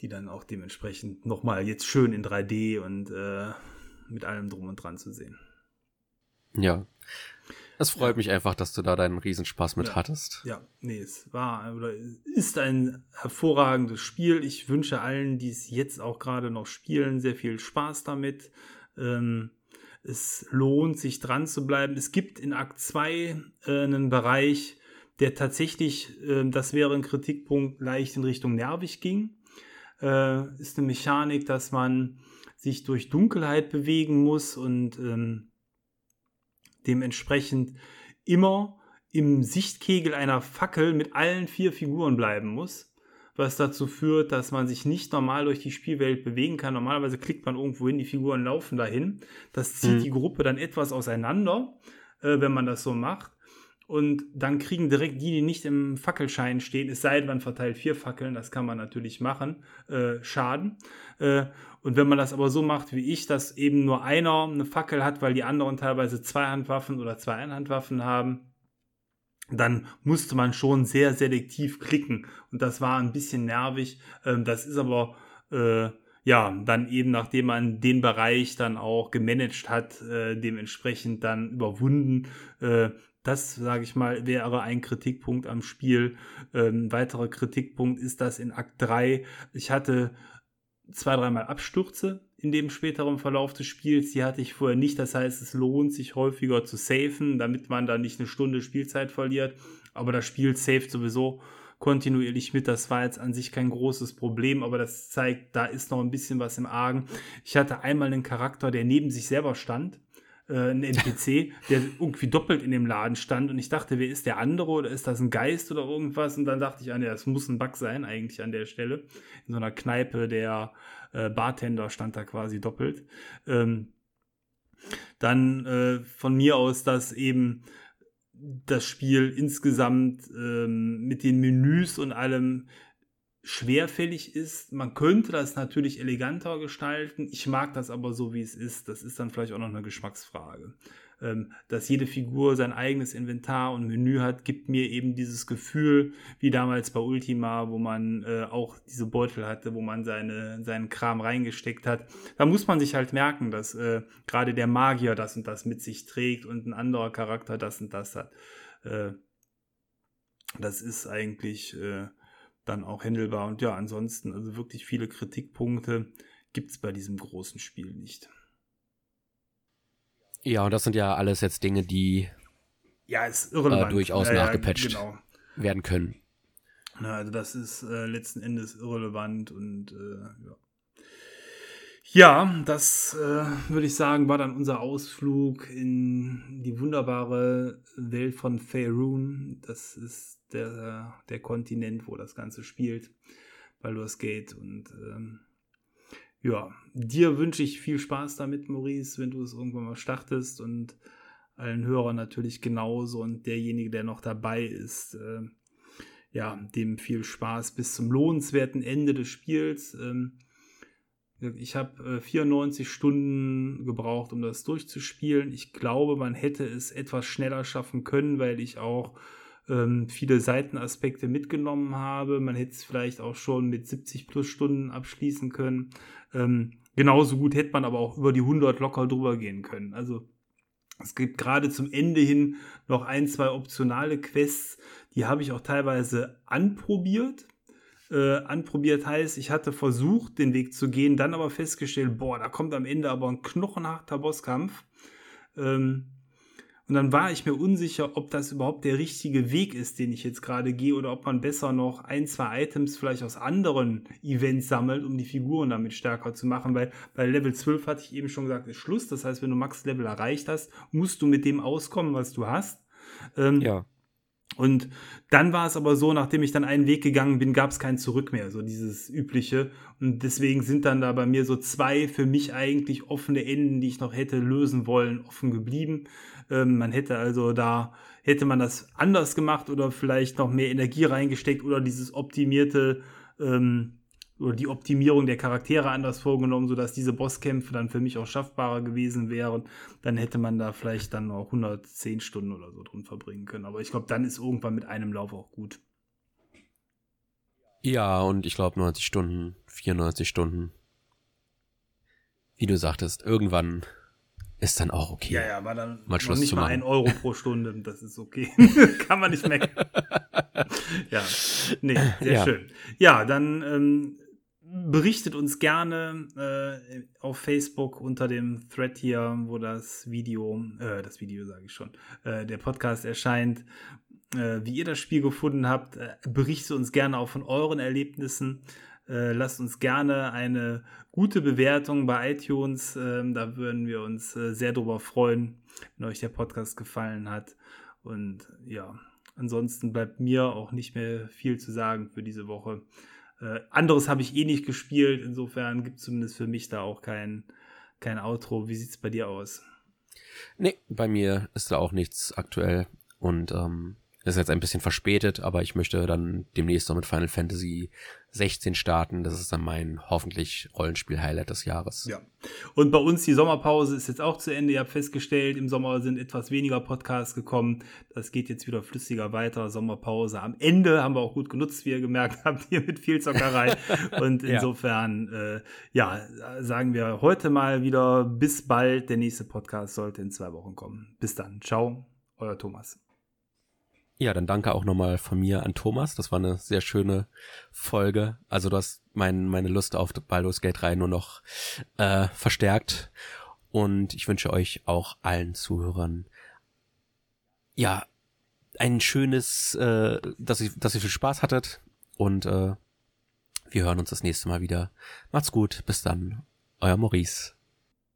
Die dann auch dementsprechend nochmal jetzt schön in 3D und äh, mit allem drum und dran zu sehen. Ja. Es freut mich einfach, dass du da deinen Riesenspaß mit ja. hattest. Ja, nee, es war oder ist ein hervorragendes Spiel. Ich wünsche allen, die es jetzt auch gerade noch spielen, sehr viel Spaß damit. Ähm, es lohnt sich dran zu bleiben. Es gibt in Akt 2 äh, einen Bereich, der tatsächlich, äh, das wäre ein Kritikpunkt, leicht in Richtung nervig ging. Äh, ist eine Mechanik, dass man sich durch Dunkelheit bewegen muss und ähm, dementsprechend immer im Sichtkegel einer Fackel mit allen vier Figuren bleiben muss, was dazu führt, dass man sich nicht normal durch die Spielwelt bewegen kann. Normalerweise klickt man irgendwo hin, die Figuren laufen dahin. Das zieht mhm. die Gruppe dann etwas auseinander, äh, wenn man das so macht. Und dann kriegen direkt die, die nicht im Fackelschein stehen, es sei denn, man verteilt vier Fackeln, das kann man natürlich machen, äh, Schaden. Äh, und wenn man das aber so macht wie ich, dass eben nur einer eine Fackel hat, weil die anderen teilweise Zweihandwaffen oder zwei Einhandwaffen haben, dann musste man schon sehr selektiv klicken. Und das war ein bisschen nervig. Ähm, das ist aber äh, ja dann eben, nachdem man den Bereich dann auch gemanagt hat, äh, dementsprechend dann überwunden. Äh, das, sage ich mal, wäre ein Kritikpunkt am Spiel. Ähm, weiterer Kritikpunkt ist, dass in Akt 3 ich hatte zwei, dreimal Abstürze in dem späteren Verlauf des Spiels. Die hatte ich vorher nicht. Das heißt, es lohnt sich häufiger zu safen, damit man da nicht eine Stunde Spielzeit verliert. Aber das Spiel saved sowieso kontinuierlich mit. Das war jetzt an sich kein großes Problem, aber das zeigt, da ist noch ein bisschen was im Argen. Ich hatte einmal einen Charakter, der neben sich selber stand äh, ein NPC, der irgendwie doppelt in dem Laden stand und ich dachte, wer ist der andere oder ist das ein Geist oder irgendwas? Und dann dachte ich, ah, nee, das muss ein Bug sein eigentlich an der Stelle. In so einer Kneipe, der äh, Bartender stand da quasi doppelt. Ähm, dann äh, von mir aus, dass eben das Spiel insgesamt ähm, mit den Menüs und allem schwerfällig ist. Man könnte das natürlich eleganter gestalten. Ich mag das aber so, wie es ist. Das ist dann vielleicht auch noch eine Geschmacksfrage. Ähm, dass jede Figur sein eigenes Inventar und Menü hat, gibt mir eben dieses Gefühl, wie damals bei Ultima, wo man äh, auch diese Beutel hatte, wo man seine, seinen Kram reingesteckt hat. Da muss man sich halt merken, dass äh, gerade der Magier das und das mit sich trägt und ein anderer Charakter das und das hat. Äh, das ist eigentlich äh, dann auch händelbar. Und ja, ansonsten, also wirklich viele Kritikpunkte gibt es bei diesem großen Spiel nicht. Ja, und das sind ja alles jetzt Dinge, die ja, ist irrelevant. Äh, durchaus ja, nachgepatcht genau. werden können. Na, also das ist äh, letzten Endes irrelevant und äh, ja. Ja, das äh, würde ich sagen, war dann unser Ausflug in die wunderbare Welt von Faerun. Das ist der, der Kontinent, wo das Ganze spielt, Baldur's Gate. Und ähm, ja, dir wünsche ich viel Spaß damit, Maurice, wenn du es irgendwann mal startest und allen Hörern natürlich genauso und derjenige, der noch dabei ist, äh, ja, dem viel Spaß bis zum lohnenswerten Ende des Spiels. Ähm, ich habe äh, 94 Stunden gebraucht, um das durchzuspielen. Ich glaube, man hätte es etwas schneller schaffen können, weil ich auch ähm, viele Seitenaspekte mitgenommen habe. Man hätte es vielleicht auch schon mit 70 plus Stunden abschließen können. Ähm, genauso gut hätte man aber auch über die 100 locker drüber gehen können. Also es gibt gerade zum Ende hin noch ein, zwei optionale Quests, die habe ich auch teilweise anprobiert äh, anprobiert heißt, ich hatte versucht, den Weg zu gehen, dann aber festgestellt, boah, da kommt am Ende aber ein knochenharter Bosskampf. Ähm, Und dann war ich mir unsicher, ob das überhaupt der richtige Weg ist, den ich jetzt gerade gehe, oder ob man besser noch ein, zwei Items vielleicht aus anderen Events sammelt, um die Figuren damit stärker zu machen. Weil bei Level 12 hatte ich eben schon gesagt, ist Schluss. Das heißt, wenn du Max-Level erreicht hast, musst du mit dem auskommen, was du hast. Ähm, ja. Und dann war es aber so, nachdem ich dann einen Weg gegangen bin, gab es kein Zurück mehr, so dieses übliche. Und deswegen sind dann da bei mir so zwei für mich eigentlich offene Enden, die ich noch hätte lösen wollen, offen geblieben. Ähm, man hätte also da, hätte man das anders gemacht oder vielleicht noch mehr Energie reingesteckt oder dieses optimierte ähm, oder die Optimierung der Charaktere anders vorgenommen, sodass diese Bosskämpfe dann für mich auch schaffbarer gewesen wären, dann hätte man da vielleicht dann noch 110 Stunden oder so drin verbringen können. Aber ich glaube, dann ist irgendwann mit einem Lauf auch gut. Ja, und ich glaube 90 Stunden, 94 Stunden. Wie du sagtest, irgendwann ist dann auch okay. Ja, ja, war dann mal Schluss nicht mal ein Euro pro Stunde, das ist okay. Kann man nicht meckern. ja, nee, sehr ja. schön. Ja, dann ähm, berichtet uns gerne äh, auf Facebook unter dem Thread hier, wo das Video, äh, das Video sage ich schon, äh, der Podcast erscheint, äh, wie ihr das Spiel gefunden habt. Äh, berichtet uns gerne auch von euren Erlebnissen. Äh, lasst uns gerne eine gute Bewertung bei iTunes. Ähm, da würden wir uns sehr drüber freuen, wenn euch der Podcast gefallen hat. Und ja, ansonsten bleibt mir auch nicht mehr viel zu sagen für diese Woche. Äh, anderes habe ich eh nicht gespielt, insofern gibt es zumindest für mich da auch kein, kein Outro. Wie sieht es bei dir aus? Nee, bei mir ist da auch nichts aktuell. Und ähm, das ist jetzt ein bisschen verspätet, aber ich möchte dann demnächst noch mit Final Fantasy 16 starten. Das ist dann mein hoffentlich Rollenspiel-Highlight des Jahres. Ja. Und bei uns die Sommerpause ist jetzt auch zu Ende. Ihr habt festgestellt, im Sommer sind etwas weniger Podcasts gekommen. Das geht jetzt wieder flüssiger weiter. Sommerpause. Am Ende haben wir auch gut genutzt, wie ihr gemerkt habt, hier mit viel Zockerei. Und insofern, ja. Äh, ja, sagen wir heute mal wieder bis bald. Der nächste Podcast sollte in zwei Wochen kommen. Bis dann. Ciao, euer Thomas. Ja, dann danke auch nochmal von mir an Thomas. Das war eine sehr schöne Folge. Also du hast mein, meine Lust auf Baldur's Gate 3 nur noch äh, verstärkt. Und ich wünsche euch auch allen Zuhörern ja ein schönes, äh, dass ihr, dass ihr viel Spaß hattet. Und äh, wir hören uns das nächste Mal wieder. Macht's gut, bis dann. Euer Maurice.